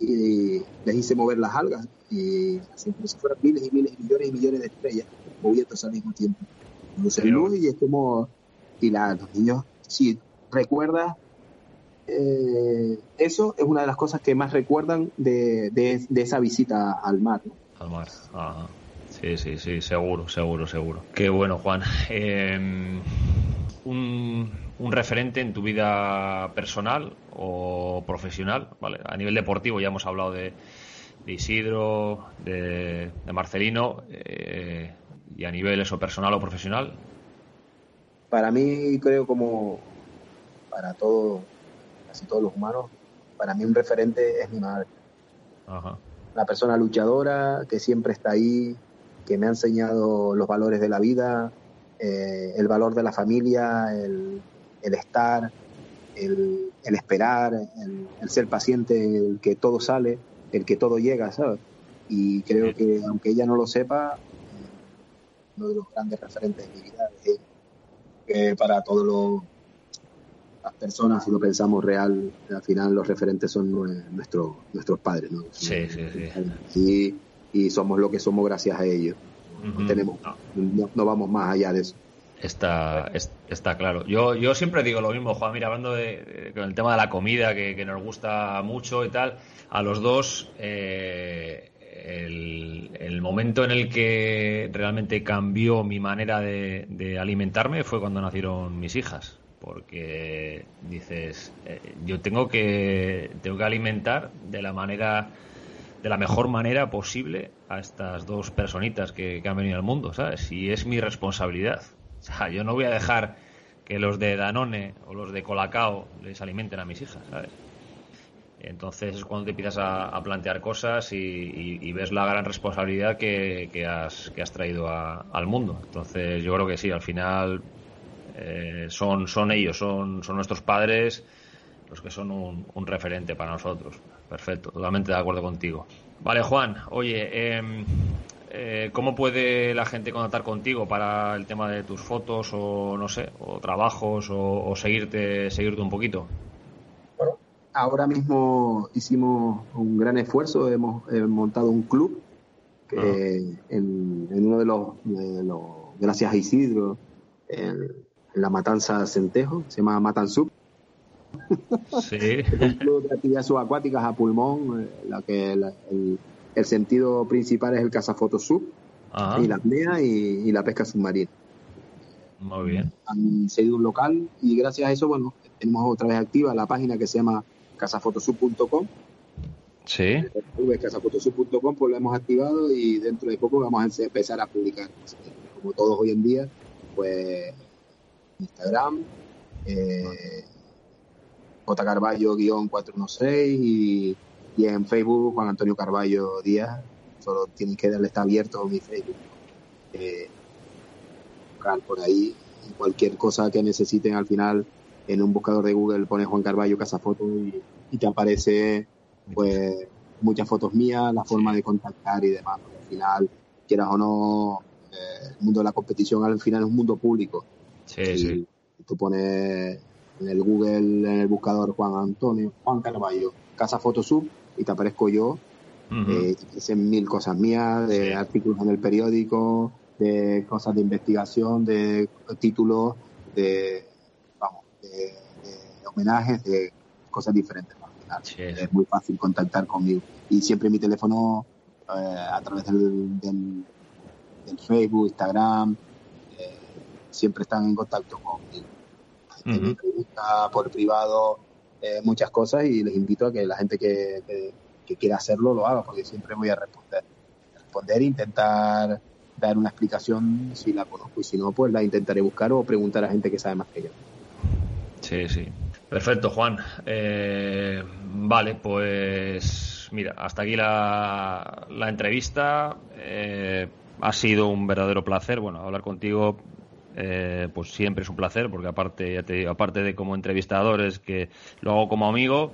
Speaker 3: y les hice mover las algas. Y así como si fueran miles y miles y millones y millones de estrellas moviéndose al mismo tiempo. Luces luz y es como... Y la, los niños, si recuerdas, eh, eso es una de las cosas que más recuerdan de, de, esa visita al mar.
Speaker 2: Al mar, Sí, sí, sí, seguro, seguro, seguro. Qué bueno, Juan. Eh, un, referente en tu vida personal o profesional, ¿vale? A nivel deportivo ya hemos hablado de, Isidro, de, Marcelino, eh, y a nivel eso personal o profesional.
Speaker 3: Para mí creo como para todo, casi todos los humanos, para mí un referente es mi madre.
Speaker 2: Ajá.
Speaker 3: Una persona luchadora que siempre está ahí, que me ha enseñado los valores de la vida, eh, el valor de la familia, el, estar, el, esperar, el, ser paciente, el que todo sale, el que todo llega, ¿sabes? Y creo que aunque ella no lo sepa, uno de los grandes referentes de mi vida es que para todas las personas, si lo pensamos real, al final los referentes son nuestros nuestros padres, ¿no?
Speaker 2: Sí, sí, sí.
Speaker 3: Y, somos lo que somos gracias a ellos tenemos, no. vamos más allá de eso.
Speaker 2: Está, está claro. Yo, yo siempre digo lo mismo, Juan, mira, hablando de, con el tema de la comida, que, nos gusta mucho y tal, a los dos, eh, el, momento en el que realmente cambió mi manera de, alimentarme fue cuando nacieron mis hijas. Porque dices, eh, yo tengo que, tengo que alimentar de la manera de la mejor manera posible a estas dos personitas que, han venido al mundo, ¿sabes? Y es mi responsabilidad. O sea, yo no voy a dejar que los de Danone o los de Colacao les alimenten a mis hijas, ¿sabes? Entonces es cuando te empiezas a, plantear cosas y, ves la gran responsabilidad que, has, que has traído al mundo. Entonces yo creo que sí, al final eh, son, son ellos, son, son nuestros padres los que son un referente para nosotros. Perfecto, totalmente de acuerdo contigo. Vale, Juan, oye, em, eh, ¿cómo puede la gente contactar contigo para el tema de tus fotos o no sé, o trabajos o, seguirte, seguirte un poquito?
Speaker 3: Bueno, ahora mismo hicimos un gran esfuerzo, hemos montado un club que en, uno de los, gracias a Isidro, en, la Matanza Centejo, se llama Matansub. Sí. un club de actividades subacuáticas a pulmón, eh, la que el, sentido principal es el cazafoto sub, y la apnea y, la pesca submarina.
Speaker 2: Muy bien.
Speaker 3: Han seguido un local y gracias a eso, bueno, tenemos otra vez activa la página que se llama casafotosub.com.
Speaker 2: Sí.
Speaker 3: Casafotosub.com pues lo hemos activado y dentro de poco vamos a empezar a publicar. Como todos hoy en día, pues Instagram, eh, J. Carballo-416 y, y, en Facebook Juan Antonio Carballo Díaz. Solo tienen que darle, está abierto mi Facebook. Eh, por ahí cualquier cosa que necesiten al final en un buscador de Google pones Juan Carballo Casa Foto y, te aparece pues muchas fotos mías, la forma de contactar y demás. Al final, quieras o no, eh, el mundo de la competición al final es un mundo público.
Speaker 2: Sí, sí.
Speaker 3: Tú pones en el Google, en el buscador Juan Antonio, Juan Carballo, Casa Fotosub y te aparezco yo. Uh mil cosas mías, de artículos en el periódico, de cosas de investigación, de títulos, de de, homenajes, de cosas diferentes. Es muy fácil contactar conmigo. Y siempre mi teléfono, eh, a través del, del, Facebook, Instagram, eh, siempre están en contacto conmigo. Me pregunta por privado eh, muchas cosas y les invito a que la gente que, que, quiera hacerlo lo haga, porque siempre voy a responder. Responder intentar dar una explicación si la conozco y si no, pues la intentaré buscar o preguntar a gente que sabe más que yo.
Speaker 2: Sí, sí. Perfecto, Juan. Eh, vale, pues mira, hasta aquí la, la entrevista. Eh, ha sido un verdadero placer. Bueno, hablar contigo, eh, pues siempre es un placer, porque aparte, ya te digo, aparte de como entrevistador, es que lo hago como amigo.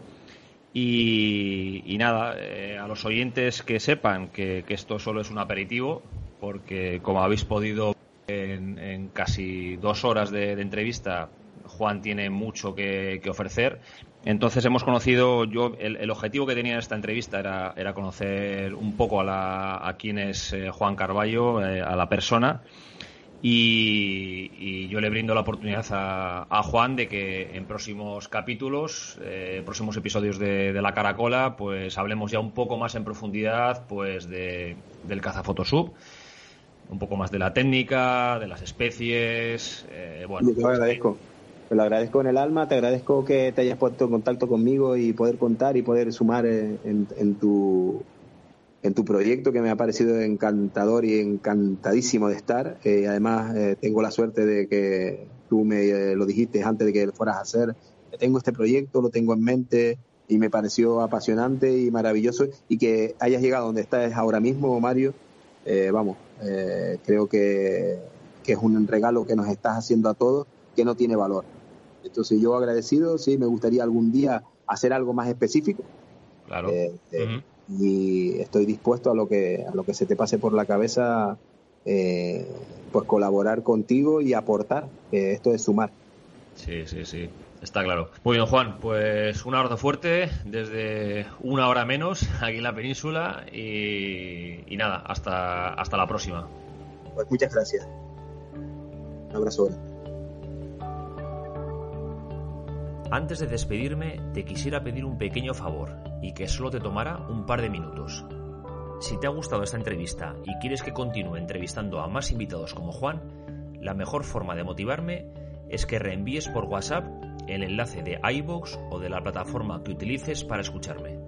Speaker 2: Y, nada, a los oyentes que sepan que, esto solo es un aperitivo, porque como habéis podido en, en casi dos horas de entrevista, Juan tiene mucho que, ofrecer. Entonces hemos conocido, yo el, objetivo que tenía en esta entrevista era, era conocer un poco a, la, a quién es eh, Juan Carballo, eh, a la persona. Y, yo le brindo la oportunidad a, Juan de que en próximos capítulos, eh, próximos episodios de, La Caracola, pues hablemos ya un poco más en profundidad pues de, del cazafotosub, un poco más de la técnica, de las especies.
Speaker 3: bueno, te agradezco. Te lo agradezco en el alma, te agradezco que te hayas puesto en contacto conmigo y poder contar y poder sumar en, tu en tu proyecto que me ha parecido encantador y encantadísimo de estar. Eh, además, eh, tengo la suerte de que tú me eh, lo dijiste antes de que lo fueras a hacer. Tengo este proyecto, lo tengo en mente y me pareció apasionante y maravilloso. Y que hayas llegado donde estás ahora mismo, Mario, vamos, creo que, que es un regalo que nos estás haciendo a todos que no tiene valor. Entonces yo agradecido, sí, me gustaría algún día hacer algo más específico.
Speaker 2: Claro.
Speaker 3: Eh, eh, y estoy dispuesto a lo que a lo que se te pase por la cabeza, eh, pues colaborar contigo y aportar. esto es sumar.
Speaker 2: Sí, sí, sí. Está claro. Muy bien, Juan. Pues un abrazo fuerte desde una hora menos aquí en la península y, y nada, hasta, hasta la próxima.
Speaker 3: Pues muchas gracias. Un abrazo.
Speaker 2: Antes de despedirme, te quisiera pedir un pequeño favor y que solo te tomara un par de minutos. Si te ha gustado esta entrevista y quieres que continúe entrevistando a más invitados como Juan, la mejor forma de motivarme es que reenvíes por WhatsApp el enlace de iBox o de la plataforma que utilices para escucharme.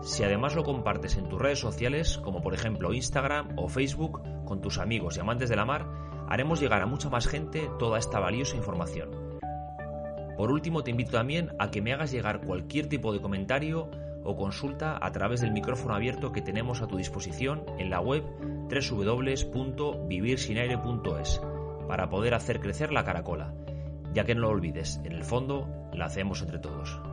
Speaker 2: Si además lo compartes en tus redes sociales, como por ejemplo Instagram o Facebook, con tus amigos y amantes de la mar, haremos llegar a mucha más gente toda esta valiosa información. Por último, te invito también a que me hagas llegar cualquier tipo de comentario o consulta a través del micrófono abierto que tenemos a tu disposición en la web www.vivirsinaire.es para poder hacer crecer la caracola, ya que no lo olvides, en el fondo la hacemos entre todos.